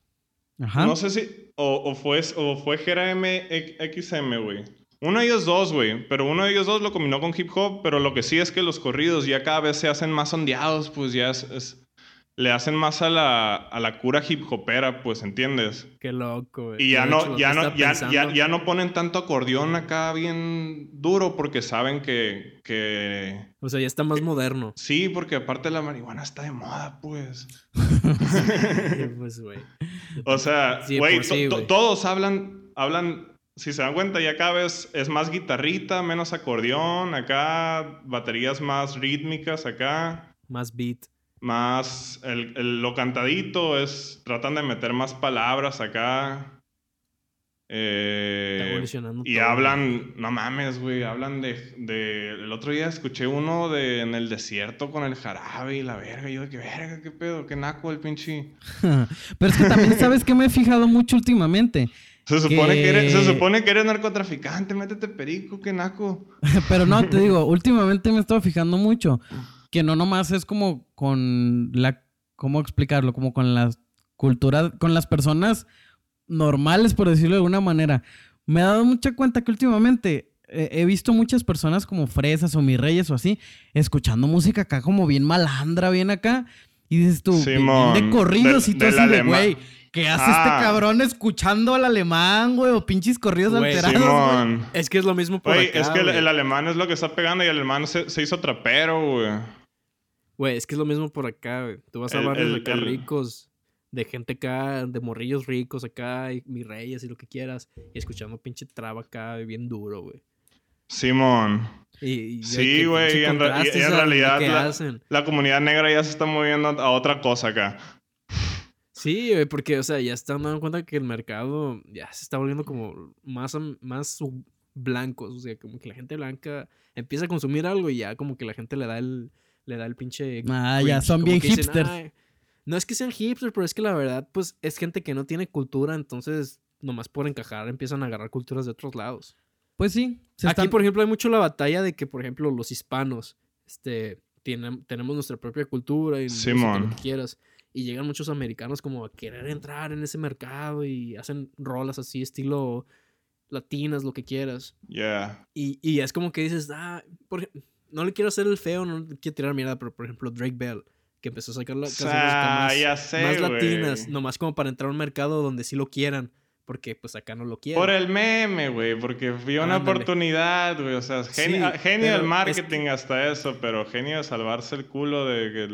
Ajá. no sé si. O, o fue, o fue Jera MXM, güey. Uno de ellos dos, güey. Pero uno de ellos dos lo combinó con hip hop. Pero lo que sí es que los corridos ya cada vez se hacen más ondeados, pues ya es. es- le hacen más a la, a la cura hip hopera, pues, ¿entiendes? Qué loco, güey. Y ya no, hecho, ya no, ya, ya, ya no ponen tanto acordeón acá bien duro porque saben que, que O sea, ya está más moderno. sí, porque aparte la marihuana está de moda, pues. pues, güey. O sea, Sí, güey, por sí, to- to- güey. todos hablan, hablan, si se dan cuenta, ya cada vez es más guitarrita, menos acordeón, acá baterías más rítmicas, acá Más beat. Más el, el- lo cantadito es, tratan de meter más palabras acá. Eh, Está evolucionando y todo, hablan, no mames, güey, hablan de, de, el otro día escuché uno de en el desierto con el jarabe y la verga, y yo de que verga, qué pedo, qué naco el pinche. Pero es que también, ¿sabes qué me he fijado mucho últimamente? Se supone que, Que- eres, se supone que eres narcotraficante, métete perico, qué naco. Pero no, te digo, últimamente me he estado fijando mucho que no nomás es como con la, ¿cómo explicarlo? Como con la cultura, con las personas normales, por decirlo de alguna manera. Me he dado mucha cuenta que últimamente eh, he visto muchas personas como fresas o mis reyes o así, escuchando música acá como bien malandra, bien acá. Y dices tú, bien- bien Simón, de corridos y tú del así de, güey, ¿qué hace Ah. este cabrón escuchando al alemán, güey? O pinches corridos Güey, alterados, güey. Simón. Es que es lo mismo por Güey, acá, es que el, el alemán es lo que está pegando y el alemán se, se hizo trapero, güey. Güey, es que es lo mismo por acá, güey. Tú vas a El- barrios el- acá el- ricos, de gente acá, de morrillos ricos acá, y mis reyes y lo que quieras, y escuchando pinche traba acá, bien duro, güey. Simón. Y, y Sí, güey, y en, y- en realidad la, comunidad negra ya se está moviendo a otra cosa acá. Sí, güey, porque, o sea, ya están dando cuenta que el mercado ya se está volviendo como más, más blancos, o sea, como que la gente blanca empieza a consumir algo y ya como que la gente le da el, le da el pinche... Ah, ya, son bien dicen, hipsters. No es que sean hipsters, pero es que la verdad, pues, es gente que no tiene cultura, entonces, nomás por encajar, empiezan a agarrar culturas de otros lados. Pues sí. se Aquí, están- por ejemplo, hay mucho la batalla de que, por ejemplo, los hispanos, este, tiene- tenemos nuestra propia cultura y lo que quieras. Y llegan muchos americanos como a querer entrar en ese mercado y hacen rolas así, estilo latinas, lo que quieras. Yeah. Y, y es como que dices, ah, por ej- no le quiero hacer el feo, no le quiero tirar mierda, pero por ejemplo Drake Bell, que empezó a sacar las canciones Ah, más, sé, latinas, nomás como para entrar a un mercado donde sí lo quieran, porque pues acá no lo quieren. Por el meme, güey, porque vio una oportunidad, güey. O sea, genio, Sí, genio del es marketing hasta eso, pero genio de salvarse el culo de que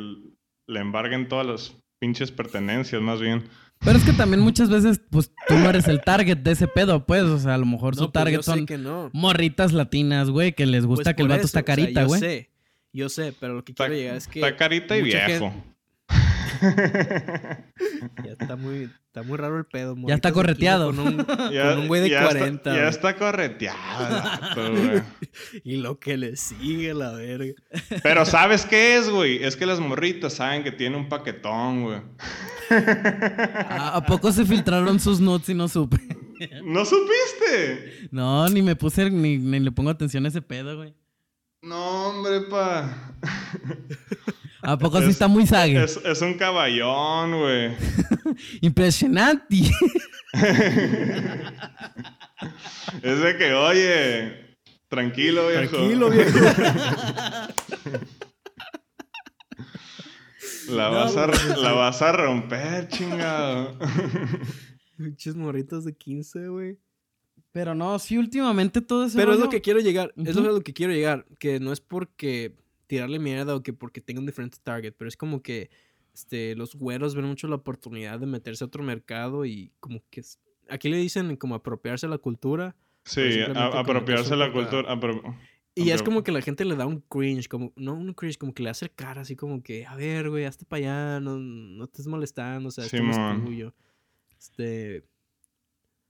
le embarguen todas las pinches pertenencias, más bien. Pero es que también muchas veces, pues tú no eres el target de ese pedo, pues. O sea, a lo mejor No, su pues, target yo sé son que no. morritas latinas, güey, que les gusta Pues que el vato eso, está o sea, carita, yo güey. sé, yo sé, pero lo que Está, quiero llegar es que está carita y viejo. gente- ya está muy, está muy raro el pedo. Ya está morritas de 15 correteado. Con un, Ya, con un güey de ya 40. Está, ya está correteado, güey. Y lo que le sigue, la verga. Pero ¿sabes qué es, güey? Es que las morritas saben que tiene un paquetón, güey. ¿A, a poco se filtraron sus notes y no supe? ¿No supiste? No, ni me puse, ni, ni le pongo atención a ese pedo, güey. No, hombre, pa. ¿A poco sí Es- está muy sague? Es, es un caballón, güey. Impresionante. Es de que, oye, tranquilo, viejo. Tranquilo, viejo. La, No, vas, a, güey. la vas a romper, chingado. Pinches morritos de 15, güey. Pero no, sí, últimamente todo eso. Pero es lo que quiero llegar. Es Ujú. lo que quiero llegar. Que no es porque tirarle mierda o que porque tenga un diferente target. Pero es como que este, los güeros ven mucho la oportunidad de meterse a otro mercado y como que... Aquí le dicen como apropiarse la cultura. Sí, a- apropiarse la cultura. apro- Y es como que la gente le da un cringe, como, no un cringe, como que le hace cara así como que, a ver, güey, hazte para allá, no, no estés molestando, o sea, esto no es tuyo. Este,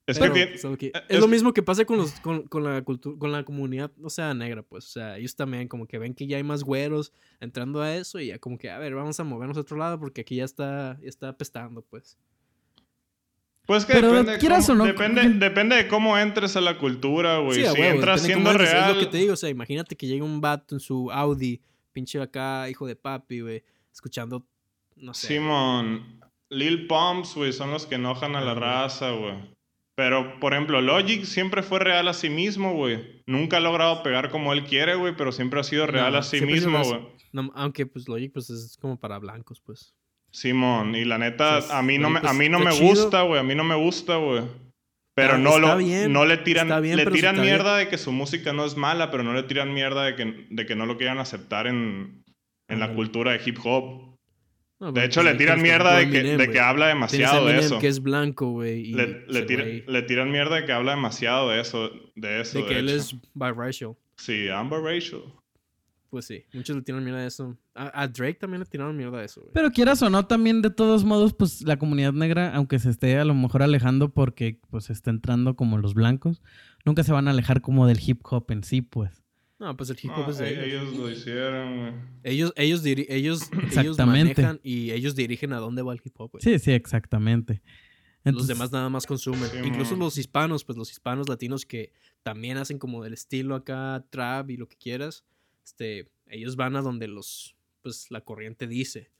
Es pero, que que- eh, es, es- lo mismo que pasa con los, con, con la cultura, con la comunidad, o sea, negra, pues, o sea, ellos también como que ven que ya hay más güeros entrando a eso y ya como que, a ver, vamos a movernos a otro lado porque aquí ya está, ya está apestando, pues. Pues que Pero depende, de quieras cómo, o no, depende, depende de cómo entres a la cultura, güey. Sí, si huevo, entras siendo entres, real. Es lo que te digo, o sea, imagínate que llega un vato en su Audi, pinche acá, hijo de papi, güey, escuchando, no sé. Simón, Lil Pumps, güey, son los que enojan a la raza, güey. Pero, por ejemplo, Logic siempre fue real a sí mismo, güey. Nunca ha logrado pegar como él quiere, güey, pero siempre ha sido real No, a sí mismo, güey. No, aunque pues Logic pues es como para blancos, pues. Simón, y la neta, a mí no me, a pues, mí no me chido. gusta, güey, a mí no me gusta, güey. Pero no lo, bien, no le tiran, bien, le tiran bien- mierda de que su música no es mala, pero no le tiran mierda de que, de que no lo quieran aceptar en, en la cultura de hip hop. No, De hecho, le tiran mierda de que, Eminem, de que habla demasiado de eso. que es blanco, güey. Le, le ese tira- güey, le tiran mierda de que habla demasiado de eso. De eso. de que él hecho. es biracial. Sí, Amber Rachel. Pues sí, muchos le tiran mierda de eso. A, a Drake también le tiraron mierda de eso, güey. Pero quieras o no, también de todos modos, pues la comunidad negra, aunque se esté a lo mejor alejando porque pues está entrando como los blancos, nunca se van a alejar como del hip hop en sí, pues. No, pues el hip No, hop es de e- ellos. ellos lo hicieron, güey. Ellos, ellos, diri- ellos, ellos manejan y ellos dirigen a dónde va el hip hop, güey. Sí, sí, exactamente. los Entonces, demás nada más consumen. Sí, Incluso mon. los hispanos, pues los hispanos latinos que también hacen como del estilo acá, trap y lo que quieras. Este, ellos van a donde los, pues la corriente dice.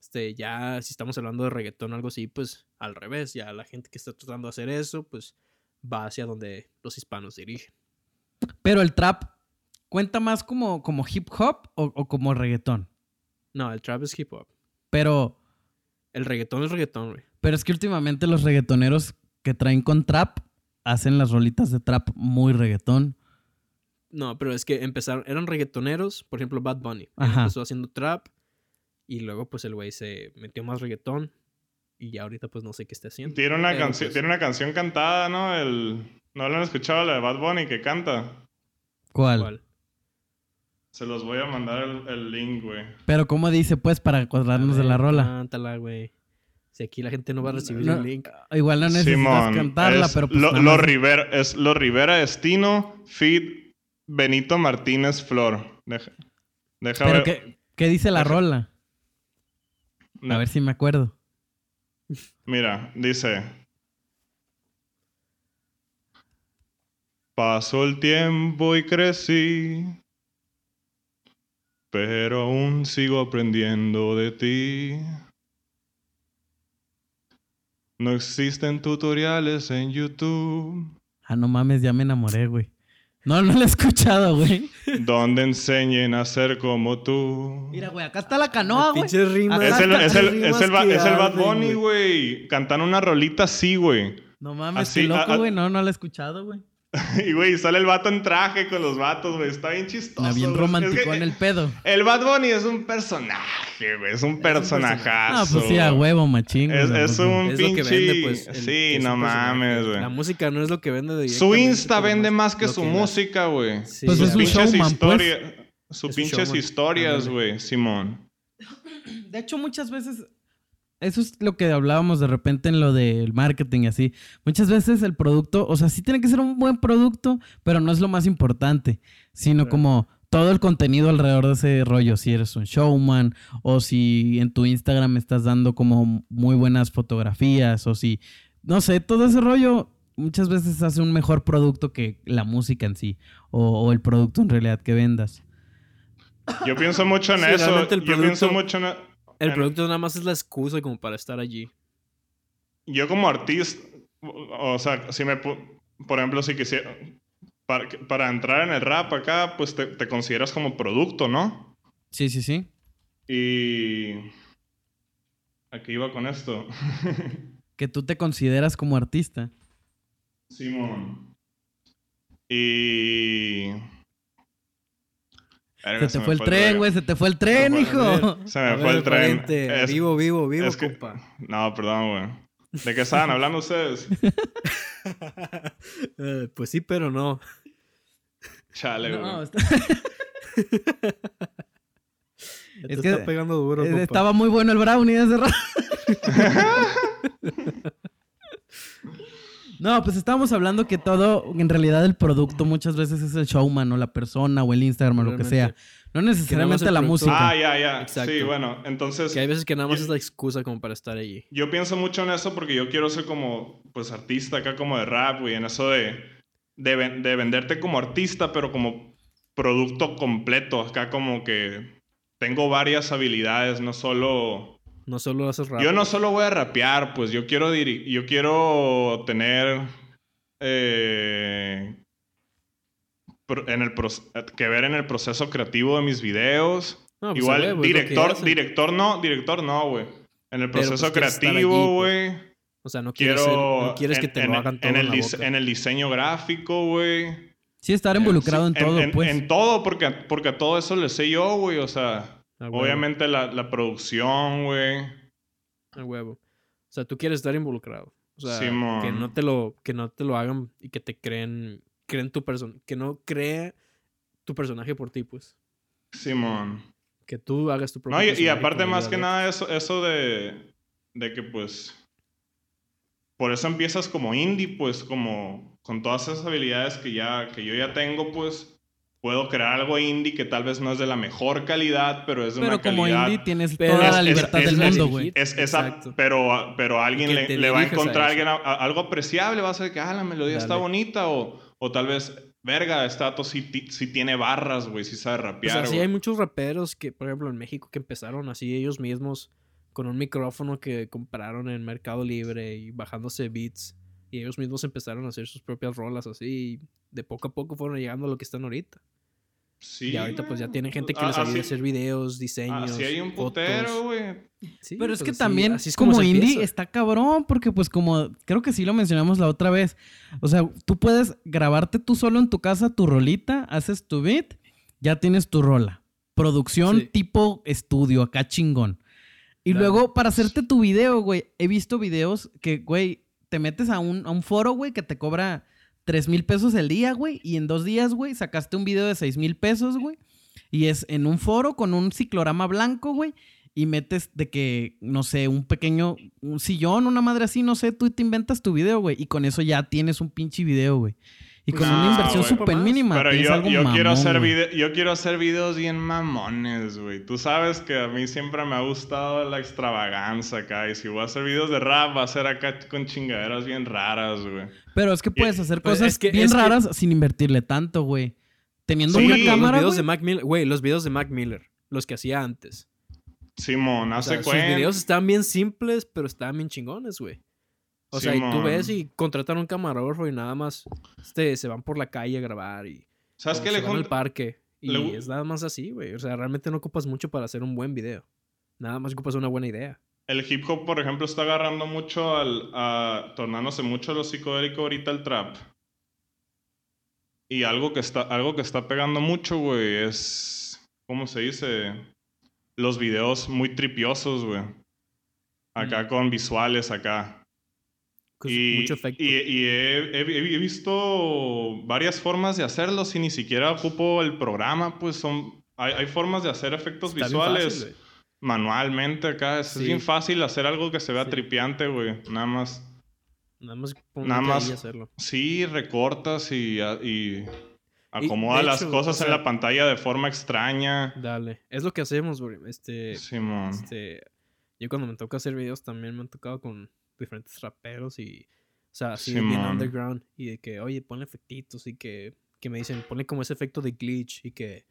Este, ya si estamos hablando de reggaetón o algo así, pues al revés, ya la gente que está tratando de hacer eso, pues va hacia donde los hispanos dirigen. Pero el trap cuenta más como, como hip hop o, o como reggaetón. No, el trap es hip hop. Pero, El reggaetón es reggaetón, güey. pero es que últimamente los reggaetoneros que traen con trap hacen las rolitas de trap muy reggaetón. No, pero es que empezaron, eran reggaetoneros, por ejemplo, Bad Bunny. Ajá. empezó haciendo trap y luego pues el güey se metió más reggaetón y ya ahorita pues no sé qué está haciendo. Tiene una, canción pues, tiene una canción cantada, ¿no? El... ¿No lo han escuchado la de Bad Bunny que canta? ¿Cuál? ¿cuál? Se los voy a mandar el, el link, güey. Pero ¿cómo dice pues para acordarnos de la rola? Cántala, güey. Si aquí la gente no va a recibir No, el link. Igual no necesitas Simón. cantarla, es pero pues lo, nada lo Rivera, es Lo Rivera Destino, feed Benito Martínez Flor. Deja, deja Pero ver. ¿qué, qué dice la Deja- rola? A ver si me acuerdo. Mira, dice. Pasó el tiempo y crecí. Pero aún sigo aprendiendo de ti. No existen tutoriales en YouTube Ah, no mames, ya me enamoré, güey. No, no lo he escuchado, güey. donde enseñen a ser como tú. Mira, güey, acá está la canoa, güey. Pinches rimas. Es el, es el, es el, es el Bad Bunny, güey. Cantando una rolita así, güey. No mames, Así, qué loco, güey. No, no lo he escuchado, güey. Y, güey, sale el vato en traje con los vatos, güey. Está bien chistoso. Una bien. Es romántico que en el pedo. El Bad Bunny es un personaje, güey. Es un personajazo. Ah, pues sí, a huevo, machín. Es, es pues, un Es lo que pinche... vende, pues. el- sí, que es no mames, güey. La música no es lo que vende Su directamente, Insta vende más que lo su música, güey. Sí, Pues Sus es un pues. Sus Es pinches showman. historias, güey, Simón. De hecho, muchas veces. Eso es lo que hablábamos de repente en lo del marketing y así. Muchas veces el producto, o sea, sí tiene que ser un buen producto, pero no es lo más importante, sino Claro. como todo el contenido alrededor de ese rollo. Si eres un showman, o si en tu Instagram estás dando como muy buenas fotografías, o si, no sé, todo ese rollo muchas veces hace un mejor producto que la música en sí, o, o el producto en realidad que vendas. Yo pienso mucho en Sí, eso. Yo pienso mucho en... El producto nada más es la excusa como para estar allí. Yo como artista, o sea, si me... Por ejemplo, si quisiera... Para, para entrar en el rap acá, pues te, te consideras como producto, ¿no? Sí, sí, sí. Y... Aquí iba con esto. Que tú te consideras como artista. Simón. Y... Se te me fue el el tren, güey, se te fue el tren, fue- hijo. Se me A fue ver, el tren. Es- Vivo, vivo, vivo, es que- compa. No, perdón, güey. ¿De qué estaban hablando ustedes? Eh, pues sí, pero no. Chale, güey. No, está- Te Es que- está pegando duro, eh, compa. estaba muy bueno el brownie de hace rato. No, pues estábamos hablando que todo, en realidad el producto muchas veces es el showman o la persona o el Instagram o lo que sea. No necesariamente la producto- música. Ah, ya, ya. Exacto. Sí, bueno, entonces Que hay veces que nada más Yo- es la excusa como para estar allí. yo pienso mucho en eso porque yo quiero ser como, pues, artista acá como de rap, güey, en eso de, de, de venderte como artista, pero como producto completo, acá como que tengo varias habilidades, no solo... No solo haces rap. Yo no solo voy a rapear, pues yo quiero, yo quiero tener eh, en el que ver en el proceso creativo de mis videos. No, pues, Igual, huevo, es lo que director, director no, director no, güey. En el Pero, pues, proceso quieres estar creativo, güey. O sea, no quieres, Quiero. ser- no quieres que te en, lo hagan todo en en, el la dise- boca. en el diseño gráfico, güey. Sí, estar involucrado Sí, en todo, pues. En todo, porque, porque a todo eso le sé yo, güey. O sea, A huevo, obviamente la, la producción, güey. a huevo. O sea, tú quieres estar involucrado. O sea, Simón. que no te lo que no te lo hagan y que te creen creen tu persona, que no cree tu personaje por ti, pues. Simón. Que tú hagas tu propio No, y, aparte más que de nada eso, eso de, de que pues... Por eso empiezas como indie, pues como con todas esas habilidades que, ya, que yo ya tengo, pues puedo crear algo indie que tal vez no es de la mejor calidad, pero es de Pero una como calidad... indie tienes Pero toda es- la libertad es- del es- mundo, güey. Pero, pero alguien le, va a encontrar alguien a- a- algo apreciable, va a ser que, ah, la melodía está bonita, o, o tal vez, verga, este dato sí, sí tiene barras, güey, sí sabe Pues rapear, así güey. hay muchos raperos que, por ejemplo, en México que empezaron así ellos mismos con un micrófono que compraron en Mercado Libre y bajándose beats. Y ellos mismos empezaron a hacer sus propias rolas así. Y de poco a poco fueron llegando a lo que están ahorita. Sí, y ahorita pues ya tienen gente que Ah, les ayuda así- a hacer videos, diseños. Así hay un fotos. putero, güey. Sí, Pero es pues que así- también, así es como, indie, empieza. está cabrón, porque pues como, creo que sí lo mencionamos la otra vez. O sea, tú puedes grabarte tú solo en tu casa tu rolita, haces tu beat, ya tienes tu rola. Producción Sí. tipo estudio, acá chingón. Y Claro. luego, para hacerte tu video, güey, he visto videos que, güey, te metes a un, a un foro, güey, que te cobra 3 mil pesos el día, güey, y en dos días, güey, sacaste un video de 6 mil pesos, güey. Y es en un foro con un ciclorama blanco, güey. Y metes de que, no sé, un pequeño, un sillón, una madre así, no sé, tú te inventas tu video, güey. Y con eso ya tienes un pinche video, güey. Y con No, una inversión güey. súper mínima. Pero yo, algo yo quiero hacer yo quiero hacer videos bien mamones, güey. Tú sabes que a mí siempre me ha gustado la extravaganza acá. Y si voy a hacer videos de rap, va a ser acá con chingaderas bien raras, güey. Pero es que puedes hacer pues, cosas es que- bien es que- raras sin invertirle tanto, güey. Teniendo Sí, una cámara, los videos güey. de Mac Miller, güey, los videos de Mac Miller. los que hacía antes. Simón, O hace sea, sus cuenta. videos estaban bien simples, pero estaban bien chingones, güey. O sea, y tú ves y contratan un camarógrafo y nada más este, se van por la calle a grabar y ¿Sabes qué se le van al parque. Y le es nada más así, güey. O sea, realmente no ocupas mucho para hacer un buen video. Nada más ocupas una buena idea. El hip hop, por ejemplo, está agarrando mucho al. A, tornándose mucho a lo psicodélico ahorita el trap. Y algo que está, algo que está pegando mucho, güey, es. ¿Cómo se dice? Los videos muy tripiosos, güey. Acá con visuales, acá. Con Y, mucho efecto. y- y he, he- he visto varias formas de hacerlo si ni siquiera ocupo el programa, pues son. Hay, hay formas de hacer efectos Está visuales fácil, manualmente acá. Es, Sí. bien fácil hacer algo que se vea Sí. tripiante, güey. Nada más. Nada más Nada hacerlo. Sí, recortas y, y acomoda las cosas o en la pantalla de forma extraña. Dale. Es lo que hacemos, güey. Este, Simón. este, yo cuando me toca hacer videos también me han tocado con diferentes raperos y, o sea, así bien Simón. underground y de que, oye, ponle efectitos y que, que me dicen, ponle como ese efecto de glitch y que,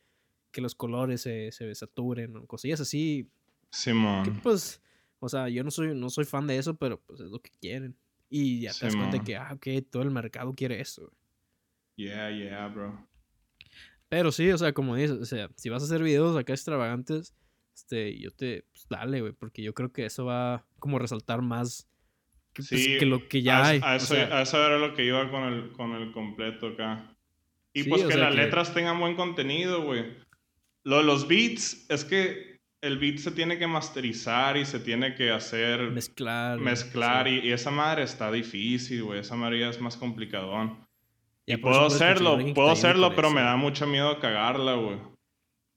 que los colores se, se saturen o cosillas así. Que Simón. pues, o sea, yo no soy, no soy fan de eso, pero pues es lo que quieren. Y ya te das cuenta que, ah, ok, todo el mercado quiere eso. Yeah, yeah, bro. Pero sí, o sea, como dices, o sea, si vas a hacer videos acá extravagantes, este, yo te, pues dale, güey, porque yo creo que eso va como a resaltar más que, pues, Sí, que lo que ya a, hay. A o eso, sea, a eso era lo que iba con el, con el completo acá. Y Sí, pues o que las que- letras tengan buen contenido, güey. Lo de los beats, es que el beat se tiene que masterizar y se tiene que hacer, mezclar. mezclar. sí. Y, y esa madre está difícil, güey. Esa madre ya es más complicadón. Ya y puedo hacerlo, puedo hacerlo, pero me da mucho miedo cagarla, güey.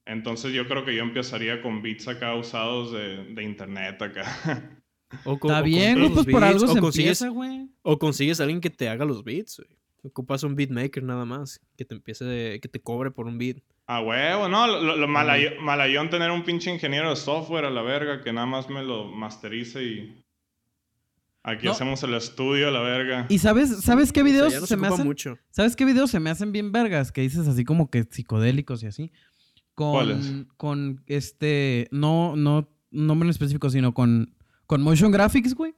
Entonces yo creo que yo empezaría con beats acá usados de, de internet acá. O Está o bien, güey, pues por algo o se consigues, empieza, güey. O consigues a alguien que te haga los beats, güey. Ocupas un beatmaker nada más, que te empiece, de- que te cobre por un beat. A huevo, no, lo, lo malayo- malayón tener un pinche ingeniero de software a la verga que nada más me lo masterice y aquí No. hacemos el estudio a la verga. ¿Y sabes, sabes qué O sea, videos no se me hacen? mucho. ¿Sabes qué videos se me hacen bien vergas? Que dices así como que psicodélicos y así. Con, ¿Cuáles? con este, no, no nombre en específico, sino con, con motion graphics, güey.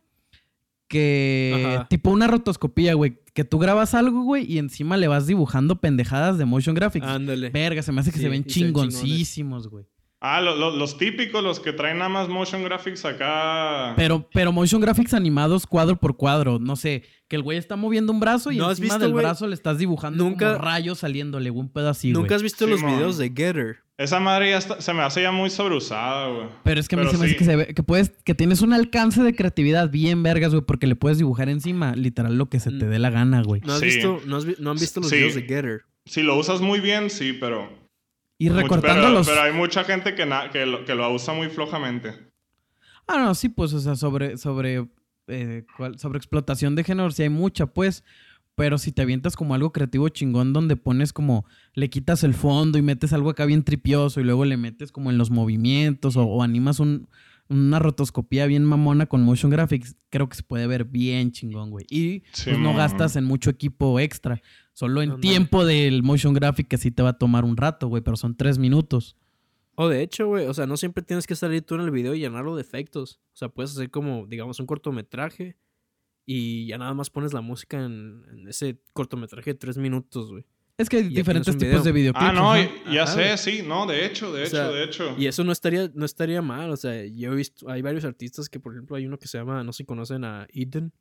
Que Ajá. tipo una rotoscopía, güey. Que tú grabas algo, güey, y encima le vas dibujando pendejadas de motion graphics. Ándale. Verga, se me hace que Sí, se ven chingoncísimos, güey. Ah, lo- lo- los típicos, los que traen nada más motion graphics acá. Pero, pero motion graphics animados cuadro por cuadro. No sé, que el güey está moviendo un brazo y ¿No has encima visto, del brazo le estás dibujando Nunca- como rayos saliéndole, un pedo así, güey. ¿Nunca has visto los videos de Getter? Esa madre ya está- se me hace ya muy sobreusada, güey. Pero es que a mí Pero se me hace sí. que, se ve, que puedes, que tienes un alcance de creatividad bien vergas, güey, porque le puedes dibujar encima literal lo que se te Mm. dé la gana, güey. ¿No has Sí. visto, no, has vi- no han visto los Sí. videos de Getter? Si lo usas muy bien, sí, pero. Y recortando pero, los. pero hay mucha gente que, na- que, lo, que lo usa muy flojamente. Ah, no, sí, pues, o sea, sobre, sobre, eh, sobre explotación de género, sí hay mucha, pues. Pero si te avientas como algo creativo chingón donde pones como, le quitas el fondo y metes algo acá bien tripioso y luego le metes como en los movimientos o, o animas un, una rotoscopía bien mamona con motion graphics, creo que se puede ver bien chingón, güey. Y Sí, pues no gastas en mucho equipo extra. Solo en tiempo del motion graphic que sí te va a tomar un rato, güey, pero son tres minutos. O de hecho, güey, o sea, no siempre tienes que salir tú en el video y llenarlo de efectos. O sea, puedes hacer como, digamos, un cortometraje y ya nada más pones la música en, en ese cortometraje de tres minutos, güey. Es que hay diferentes tipos video. de videoclips. Ah, no, ya Ajá, sé, sí, no, de hecho, de O hecho, sea, de hecho. Y eso no estaría, no estaría mal. O sea, yo he visto, hay varios artistas que, por ejemplo, hay uno que se llama, no sé si conocen a Eden,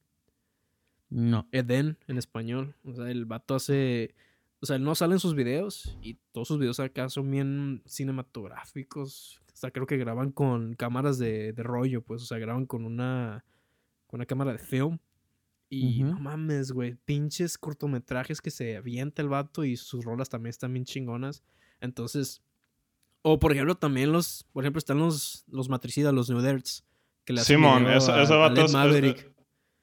No. Eden en español. O sea, el vato hace, o sea, él no sale en sus videos y todos sus videos acá son bien cinematográficos. O sea, creo que graban con cámaras de, de rollo, pues, o sea, graban con una, con una cámara de film. Y no mames, güey, pinches cortometrajes que se avienta el vato y sus rolas también están bien chingonas. Entonces, o por ejemplo, también los, por ejemplo, están los, los matricidas, los nuderts. Que le Simón, a vato Led es- Maverick.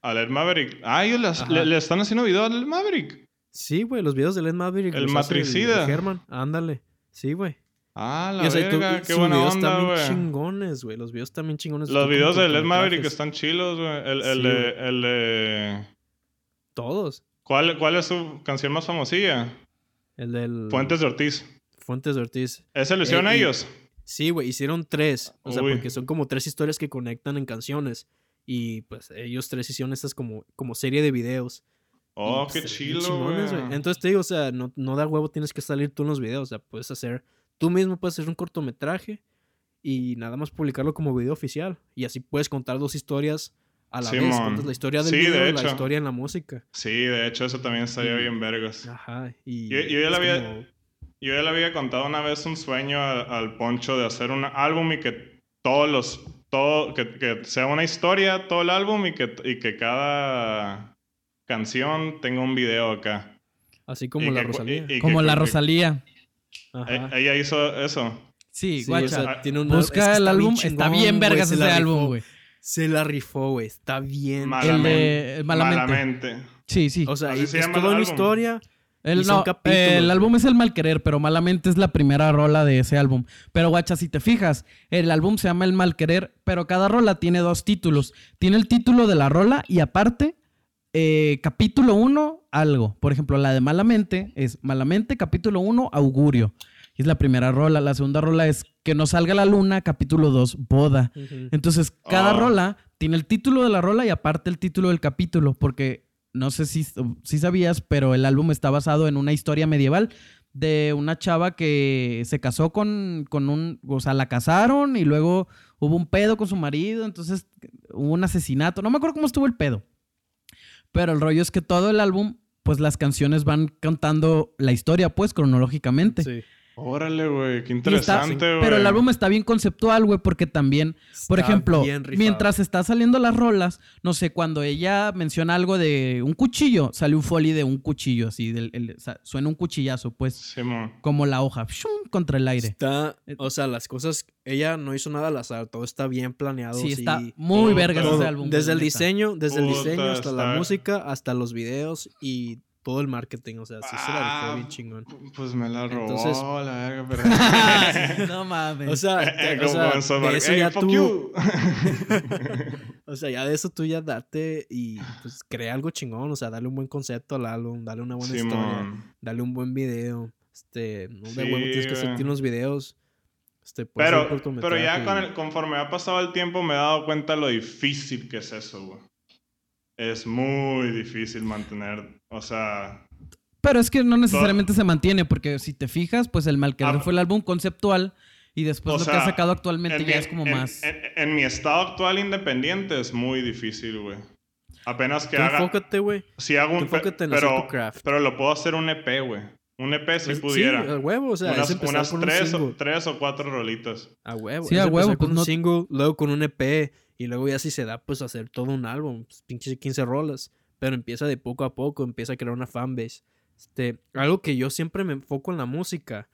A Led Maverick. Ah, ellos le, están haciendo video a Led Maverick. Sí, güey, los videos de Led Maverick. El matricida. el Herman, ándale. Sí, güey. Ah, Y, la o sea, y tú- y qué buena videos onda, también güey. chingones, güey. Los videos también chingones. Los videos de Led Maverick están chilos, güey. El, el Sí, de, el de... Todos. ¿Cuál, ¿Cuál es su canción más famosilla? El del... Fuentes de Ortiz. Fuentes de Ortiz. ¿Ese lo hicieron Eh, y- ellos? Sí, güey, hicieron tres. O sea, porque son como tres historias que conectan en canciones. Y pues ellos tres hicieron estas como, como serie de videos. Oh, Y, qué pues, ven chilo, güey. Entonces te digo, o sea, no, no da huevo, tienes que salir tú en los videos. O sea, puedes hacer, tú mismo puedes hacer un cortometraje y nada más publicarlo como video oficial. Y así puedes contar dos historias a la vez. Cuentas la historia del Sí, de video y la historia en la música. Sí, de hecho, eso también estaría Y- bien vergas. Ajá. Y Yo- yo ya es la había- como- Yo ya le había contado una vez un sueño al, al Poncho de hacer un álbum y que todos los. Todo, que, que sea una historia todo el álbum y que, y que cada canción tenga un video acá. Así como Y la que- Rosalía. y- y Como que- la que- Rosalía. Ajá. Eh, Ella hizo eso. Sí, Sí, guacha. o sea, tiene una- Busca es que el álbum. está bien vergas se ese álbum, güey. Se la rifó, güey. Está bien. Mal- El Malamente. de Malamente. Malamente. Sí, sí. O sea, Así se es llama el toda una álbum. historia. El, no, el álbum es el mal querer, pero malamente es la primera rola de ese álbum. Pero guacha, si te fijas, el álbum se llama El mal querer, pero cada rola tiene dos títulos. Tiene el título de la rola y aparte, eh, capítulo 1, algo. Por ejemplo, la de Malamente es Malamente, capítulo 1, augurio. Y es la primera rola. La segunda rola es Que no salga la luna, capítulo 2, boda. Entonces, cada Oh. rola tiene el título de la rola y aparte el título del capítulo, porque no sé si, si sabías, pero el álbum está basado en una historia medieval de una chava que se casó con, con un, o sea, la casaron y luego hubo un pedo con su marido, entonces hubo un asesinato, no me acuerdo cómo estuvo el pedo, pero el rollo es que todo el álbum, pues las canciones van contando la historia, pues cronológicamente. Sí. Órale, güey. Qué está- interesante, güey. pero el álbum está bien conceptual, güey, porque también por Está ejemplo, mientras está saliendo las rolas, no sé, cuando ella menciona algo de un cuchillo, sale un foley de un cuchillo, así, del- el- suena un cuchillazo, pues, como la hoja, ¡shum! contra el aire. Está, Eh, o sea, las cosas, ella no hizo nada al azar, todo está bien planeado. Sí, está sí. muy Todo, verga ese álbum. desde el neta. diseño, desde el diseño hasta la está- música, hasta los videos y todo el marketing, o sea, sí se la Ah, rifó bien chingón. Pues me la robó Entonces- la verga, pero... no mames. O sea, o sea, en South de Park, eso "Hey, ya fuck tú, you". o sea, ya de eso tú ya date y pues crea algo chingón, o sea, dale un buen concepto al álbum, dale una buena historia, dale un buen video, este, no de Sí, huevo tienes que hacerte unos videos, este, Pero, pero ya con el- conforme ha pasado el tiempo me he dado cuenta lo difícil que es eso, güey. Es muy difícil mantener, o sea... Pero es que no necesariamente se mantiene, porque si te fijas, pues el Malquerer Ah, fue el álbum conceptual y después o lo que ha sacado actualmente en ya mi- es como en- más... En, en mi estado actual independiente es muy difícil, güey. Apenas que Tú haga... enfócate, güey. Si hago un... enfócate en pero, craft. pero lo puedo hacer un EP, güey. Un EP si Pues, pudiera. Sí, a huevo, o sea, unas con un tres, o, tres o cuatro rolitas. A huevo. Sí, es a huevo, Con pues un no- single, luego con un EP y luego ya si se da, pues hacer todo un álbum. Pues, pinches 15 rolas. Pero empieza de poco a poco, empieza a crear una fanbase. Este, algo que yo siempre me enfoco en la música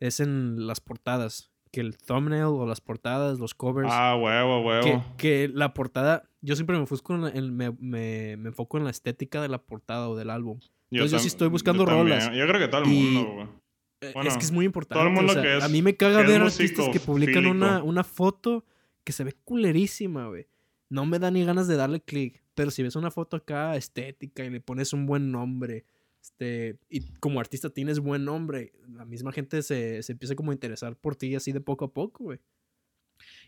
es en las portadas. Que el thumbnail o las portadas, los covers. Ah, huevo, que, huevo. que la portada, yo siempre me enfoco en, la- en- me, me- me enfoco en la estética de la portada o del álbum. Entonces yo sí tam- estoy buscando yo rolas. Yo creo que todo el mundo, güey. Eh, Bueno, es que es muy importante. todo el mundo o sea, que es- a mí me caga que ver músico artistas que publican una, una foto que se ve culerísima, güey. No me da ni ganas de darle clic. Pero si ves una foto acá estética y le pones un buen nombre, este, y como artista tienes buen nombre, la misma gente se, se empieza como a interesar por ti así de poco a poco, güey.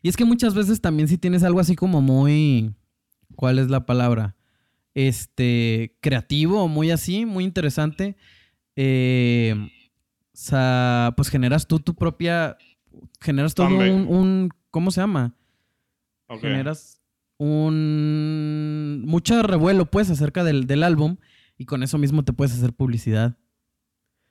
Y es que muchas veces también si tienes algo así como muy... ¿Cuál es la palabra? Este, creativo muy así, muy interesante. eh, o sea, pues generas tú tu propia... Generas todo un- ¿Cómo se llama? Ok. Generas un... Mucho revuelo, pues, acerca del, del álbum. Y con eso mismo te puedes hacer publicidad.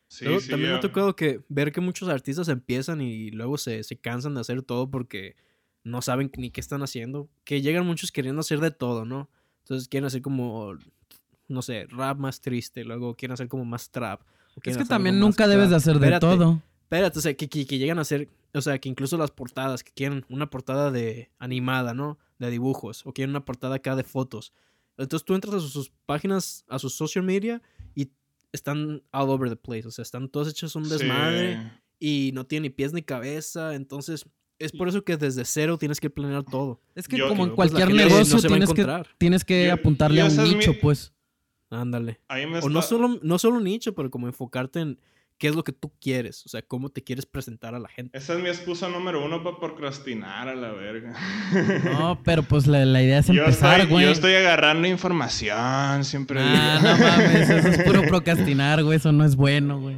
Sí, Luego, sí, también me ha tocado que ver que muchos artistas empiezan y luego se, se cansan de hacer todo porque no saben ni qué están haciendo. Que llegan muchos queriendo hacer de todo, ¿no? Entonces quieren hacer como, no sé, rap más triste, luego quieren hacer como más trap. Es que también nunca debes de hacer de Espérate, todo. Espérate, o sea, que, que, que llegan a hacer, o sea, que incluso las portadas, que quieren una portada de animada, ¿no? De dibujos, o quieren una portada acá de fotos. Entonces tú entras a sus, sus páginas, a sus social media y están all over the place, o sea, están todas hechas un Sí. desmadre y no tienen ni pies ni cabeza, entonces es por eso que desde cero tienes que planear todo. Es que Yo- como en cualquier negocio no tienes, que, tienes que Yo- apuntarle a un mi- nicho, pues. Ándale. O no solo, no solo un nicho, pero como enfocarte en qué es lo que tú quieres, o sea, cómo te quieres presentar a la gente. Esa es mi excusa número uno para procrastinar a la verga. No, pero pues la, la idea es Yo empezar, estoy, güey. yo estoy agarrando información, siempre Ah, digo. no mames, eso es puro procrastinar, güey. Eso no es bueno, güey.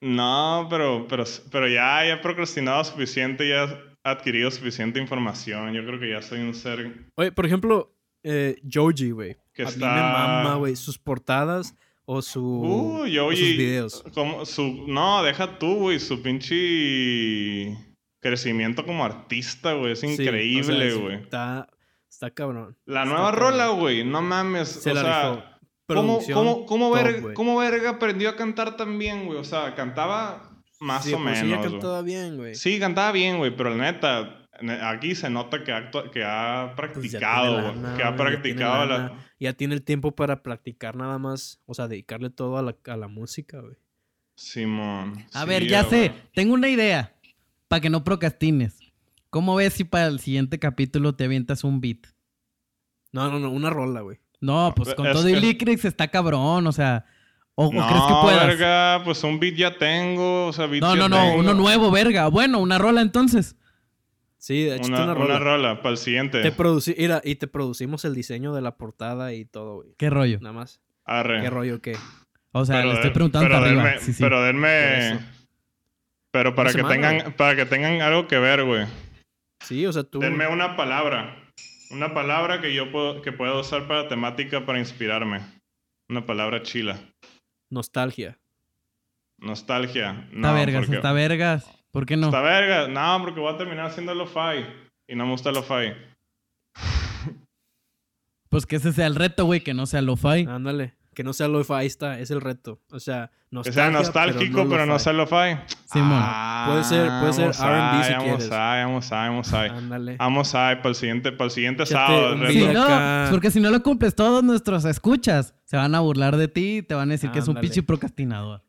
No, pero, pero, pero ya, ya he procrastinado suficiente, ya he adquirido suficiente información. Yo creo que ya soy un ser Oye, por ejemplo, eh, Joji, güey. Que a está- mí me mama, güey, sus portadas o su yo o sus videos. como su, no, deja tú, güey, su pinche crecimiento como artista, güey, es Sí, o sea, increíble, güey. Está, está cabrón. La Está nueva cabrón. rola, güey, no mames, Se o la sea, rifó. ¿cómo, cómo, cómo, top, verga, cómo verga aprendió a cantar tan bien, güey? O sea, cantaba más Sí, o pues sí, menos, ya güey. cantaba bien, güey. Sí, cantaba bien, güey, pero la neta, ne- aquí se nota que, actua- que ha Pues practicado, lana, que ha practicado la... Ya tiene el tiempo para practicar nada más, o sea, dedicarle todo a la, a la música, güey. Simón. A sí, ver, ya güey. sé. Tengo una idea. Para que no procrastines. ¿Cómo ves si para el siguiente capítulo te avientas un beat? No, no, no, una rola, güey. No, pues con Es todo y que- Licrix está cabrón, o sea. ¿O, crees que puedas? verga, pues un beat ya tengo, o sea, beat no, ya no, no, tengo. uno nuevo, verga. Bueno, una rola entonces. Sí, échate Una, una, una rola. rola para el siguiente. Te produci mira, y te producimos el diseño de la portada y todo, güey. ¿Qué rollo? Nada más. Arre. ¿Qué rollo qué? O sea, Pero le estoy de- preguntando pero para arriba. denme- Sí, sí. Pero denme... Pero para Una que, semana, tengan, para que tengan algo que ver, güey. Sí, o sea, tú. Denme una palabra. Una palabra que yo puedo, que puedo usar para temática para inspirarme. Una palabra chila. Nostalgia. Nostalgia. No, Está vergas, porque- está vergas. ¿Por qué no? Está verga. No, porque voy a terminar haciendo lo-fi. Y no me gusta lo-fi. Pues que ese sea el reto, güey, que no sea lo-fi. Ándale. Que no sea lo-fi, ahí está, es el reto. O sea, Que sea nostálgico, pero no, sea lo-fi. Simón. Ah, Puede ser- puede ser vamos R&B si ahí, quieres. Vamos ahí, vamos ahí, vamos ahí. Ándale. Vamos ahí para el siguiente, para el siguiente sábado. el Sí, video. no, acá. porque si no lo cumples, todos nuestros escuchas se van a burlar de ti y te van a decir que es un pinche procrastinador.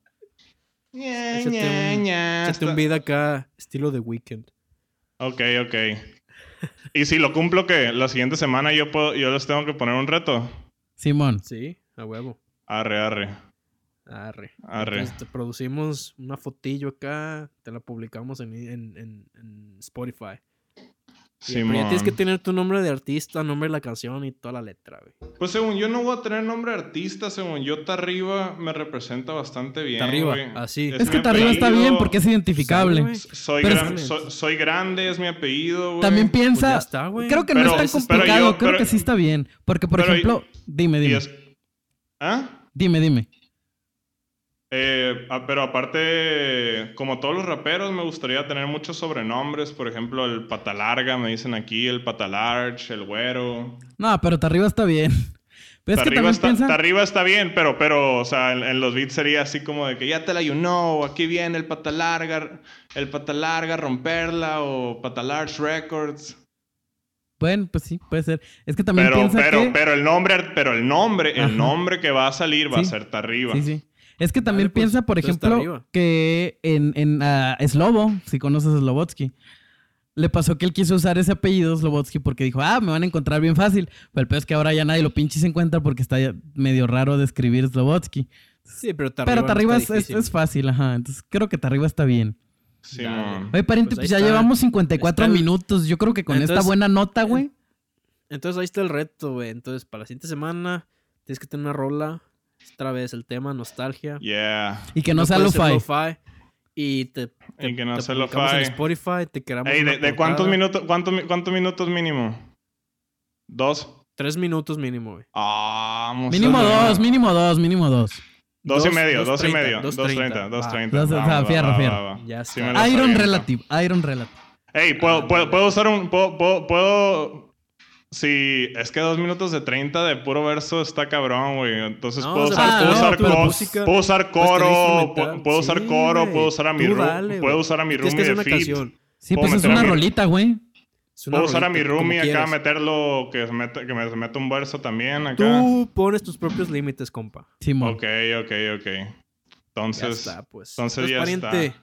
Ña, Échate ña, un- ña, Échate un video acá, estilo de Weekend. Ok, ok. Y si lo cumplo, que la siguiente semana yo puedo, yo les tengo que poner un reto. Simón. Sí, a huevo. Arre, arre. Arre. Arre. Entonces te producimos una fotillo acá, te la publicamos en, en, en- en Spotify. Y- pero ya tienes que tener tu nombre de artista, nombre de la canción y toda la letra, güey. Pues según yo no voy a tener nombre de artista, según yo Tarriba me representa bastante bien. Tarriba, güey. así. Es que Tarriba está apellido. bien porque es identificable. Güey. Soy, gran- es- soy, soy grande, es mi apellido, güey. También Pues piensa. ya está, güey. creo que Pero- no es tan pero complicado. yo- creo pero- que sí está bien. Porque, por ejemplo, dime, dime. es- ¿Ah? Dime, dime. Eh, ah, pero aparte, como todos los raperos, me gustaría tener muchos sobrenombres. Por ejemplo, el pata larga, me dicen aquí, el pata large, el güero. No, pero Tarriba está bien. Pero es que también está. Tarriba está bien, pero, pero, o sea, en, en los beats sería así como de que ya te la you know, aquí viene el pata larga, el pata larga, romperla, o pata large records. Bueno, pues sí, puede ser. Es que también Pero, piensa pero, que. pero el nombre, pero el nombre, Ajá. el nombre que va a salir va a Sí. ser Tarriba. Sí, sí. Es que también Dale, pues, piensa, por ejemplo, que en, en ah, Slobo, si conoces a Slobotsky, le pasó que él quiso usar ese apellido Slobotsky porque dijo, ah, me van a encontrar bien fácil. Pero el peor es que ahora ya nadie lo pinche se encuentra porque está medio raro de escribir Slobotsky. Sí, pero Tarriba. Pero no Tarriba es, está es, fácil, ajá. Entonces creo que Tarriba está bien. Simón. Oye, pariente, Pues pues, ahí ya está. llevamos 54 Está minutos. Yo creo que con esta buena nota, güey. Entonces ahí está el reto, güey. Entonces, para la siguiente semana, tienes que tener una rola. Otra vez el tema, nostalgia. Yeah. Y que no, sea puede ser lo-fi. lo-fi, Y te, te, Y que no te sea publicamos en lo-fi. Spotify, te queramos. Ey, ¿de, de cuántos minutos, cuántos, cuántos minutos mínimo? ¿Dos? Tres minutos mínimo, güey. Ah, Mínimo dos, mínimo dos, mínimo dos. Dos y medio, dos dos y medio. dos treinta, dos treinta. Dos- o Va, sea, va, fierro, va, fierro. va, va. Ya Sí está. me los Iron. Relative, Iron Relative. Ey, ¿puedo, Ah, puedo, no. puedo usar un... Puedo, puedo, Si es que dos minutos de 30 de puro verso está cabrón, güey. Entonces No, puedo o sea, usar, ah, puedo no, usar, música- puedo coro, puedo usar Sí, coro, güey. puedo usar a mi Tú room, dale, puedo usar a mi que roomie hacer de canción. Sí, Puedo pues es una mi- rolita, güey. Es Puedo usar a mi roomie acá, meterlo, que, se meta, que me se meta un verso también acá. Tú pones tus propios límites, compa. Simón. Ok, ok, ok. Ya Entonces, está, pues. entonces ya pariente,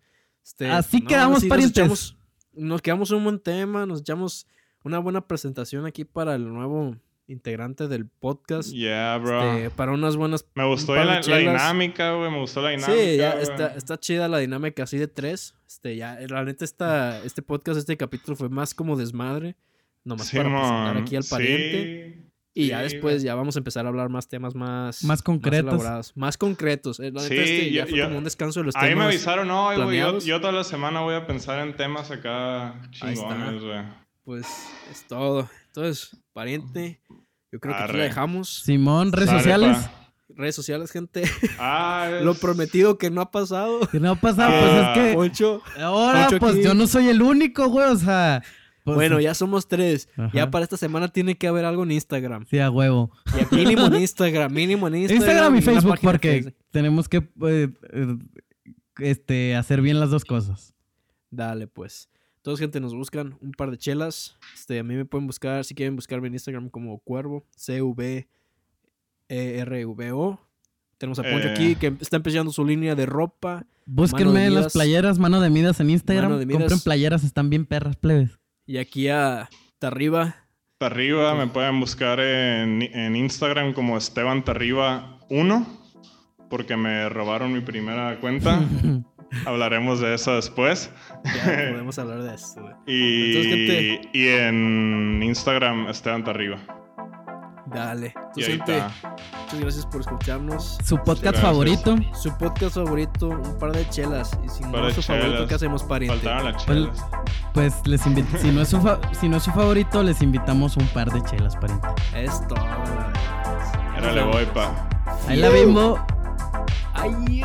este, Así quedamos, sí, parientes. Nos, echamos- nos quedamos un buen tema, nos echamos una buena presentación aquí para el nuevo integrante del podcast. Yeah, bro. Este, para unas buenas. me gustó la, dinámica, güey. Me gustó la dinámica. Sí, ya está, está chida la dinámica así de tres. Este, ya, la neta, esta, este podcast, este capítulo fue más como desmadre. Nomás para presentar aquí al pariente. sí, y ya después ya vamos a empezar a hablar más temas más... Más concretos. elaborados, más concretos. Eh, La neta, Sí, este ya yo- fue yo- como un descanso de los Ahí me temas. avisaron, no, güey, yo, yo toda la semana voy a pensar en temas acá chingones, güey. Pues es todo. Entonces, pariente, yo creo que aquí la dejamos. Simón, redes Sale, sociales. pa. Redes sociales, gente. Ah, Lo prometido que no ha pasado. Que no pasa, Ah. pues es que. Poncho. Ahora, pues aquí. yo no soy el único, güey. O sea. pues, bueno, ya somos tres. Ajá. Ya para esta semana tiene que haber algo en Instagram. Sí, a huevo. Ya mínimo en Instagram, mínimo en Instagram. Instagram y Facebook, porque Facebook. tenemos que eh, eh, este, hacer bien las dos cosas. Dale, pues. Todos, gente, nos buscan un par de chelas. Este, a mí me pueden buscar, si quieren buscarme en Instagram como Cuervo, C-V-E-R-V-O. Tenemos a Poncho Eh. aquí que está empezando su línea de ropa. Búsquenme de en las playeras, mano de Midas en Instagram. Mano de Midas. Compren playeras, están bien perras, plebes. Y aquí a Tarriba. Tarriba, me pueden buscar en, en Instagram como Esteban Tarriba 1, porque me robaron mi primera cuenta. Hablaremos de eso después. Ya podemos hablar de esto, güey. Y, Entonces, y en Instagram Esteban Tarriba. Dale. Gente, muchas gracias por escucharnos. Su podcast Gracias. favorito. Su podcast favorito, un par de chelas. Y si Par no es su favorito. ¿qué hacemos, pariente? Faltaron las Pues, chelas. Pues les invito. si, no es su fa- si no es su favorito, les invitamos un par de chelas, pariente. Es todo, la verdad. Ahora le voy, pa. Ahí la bimbo. Ay.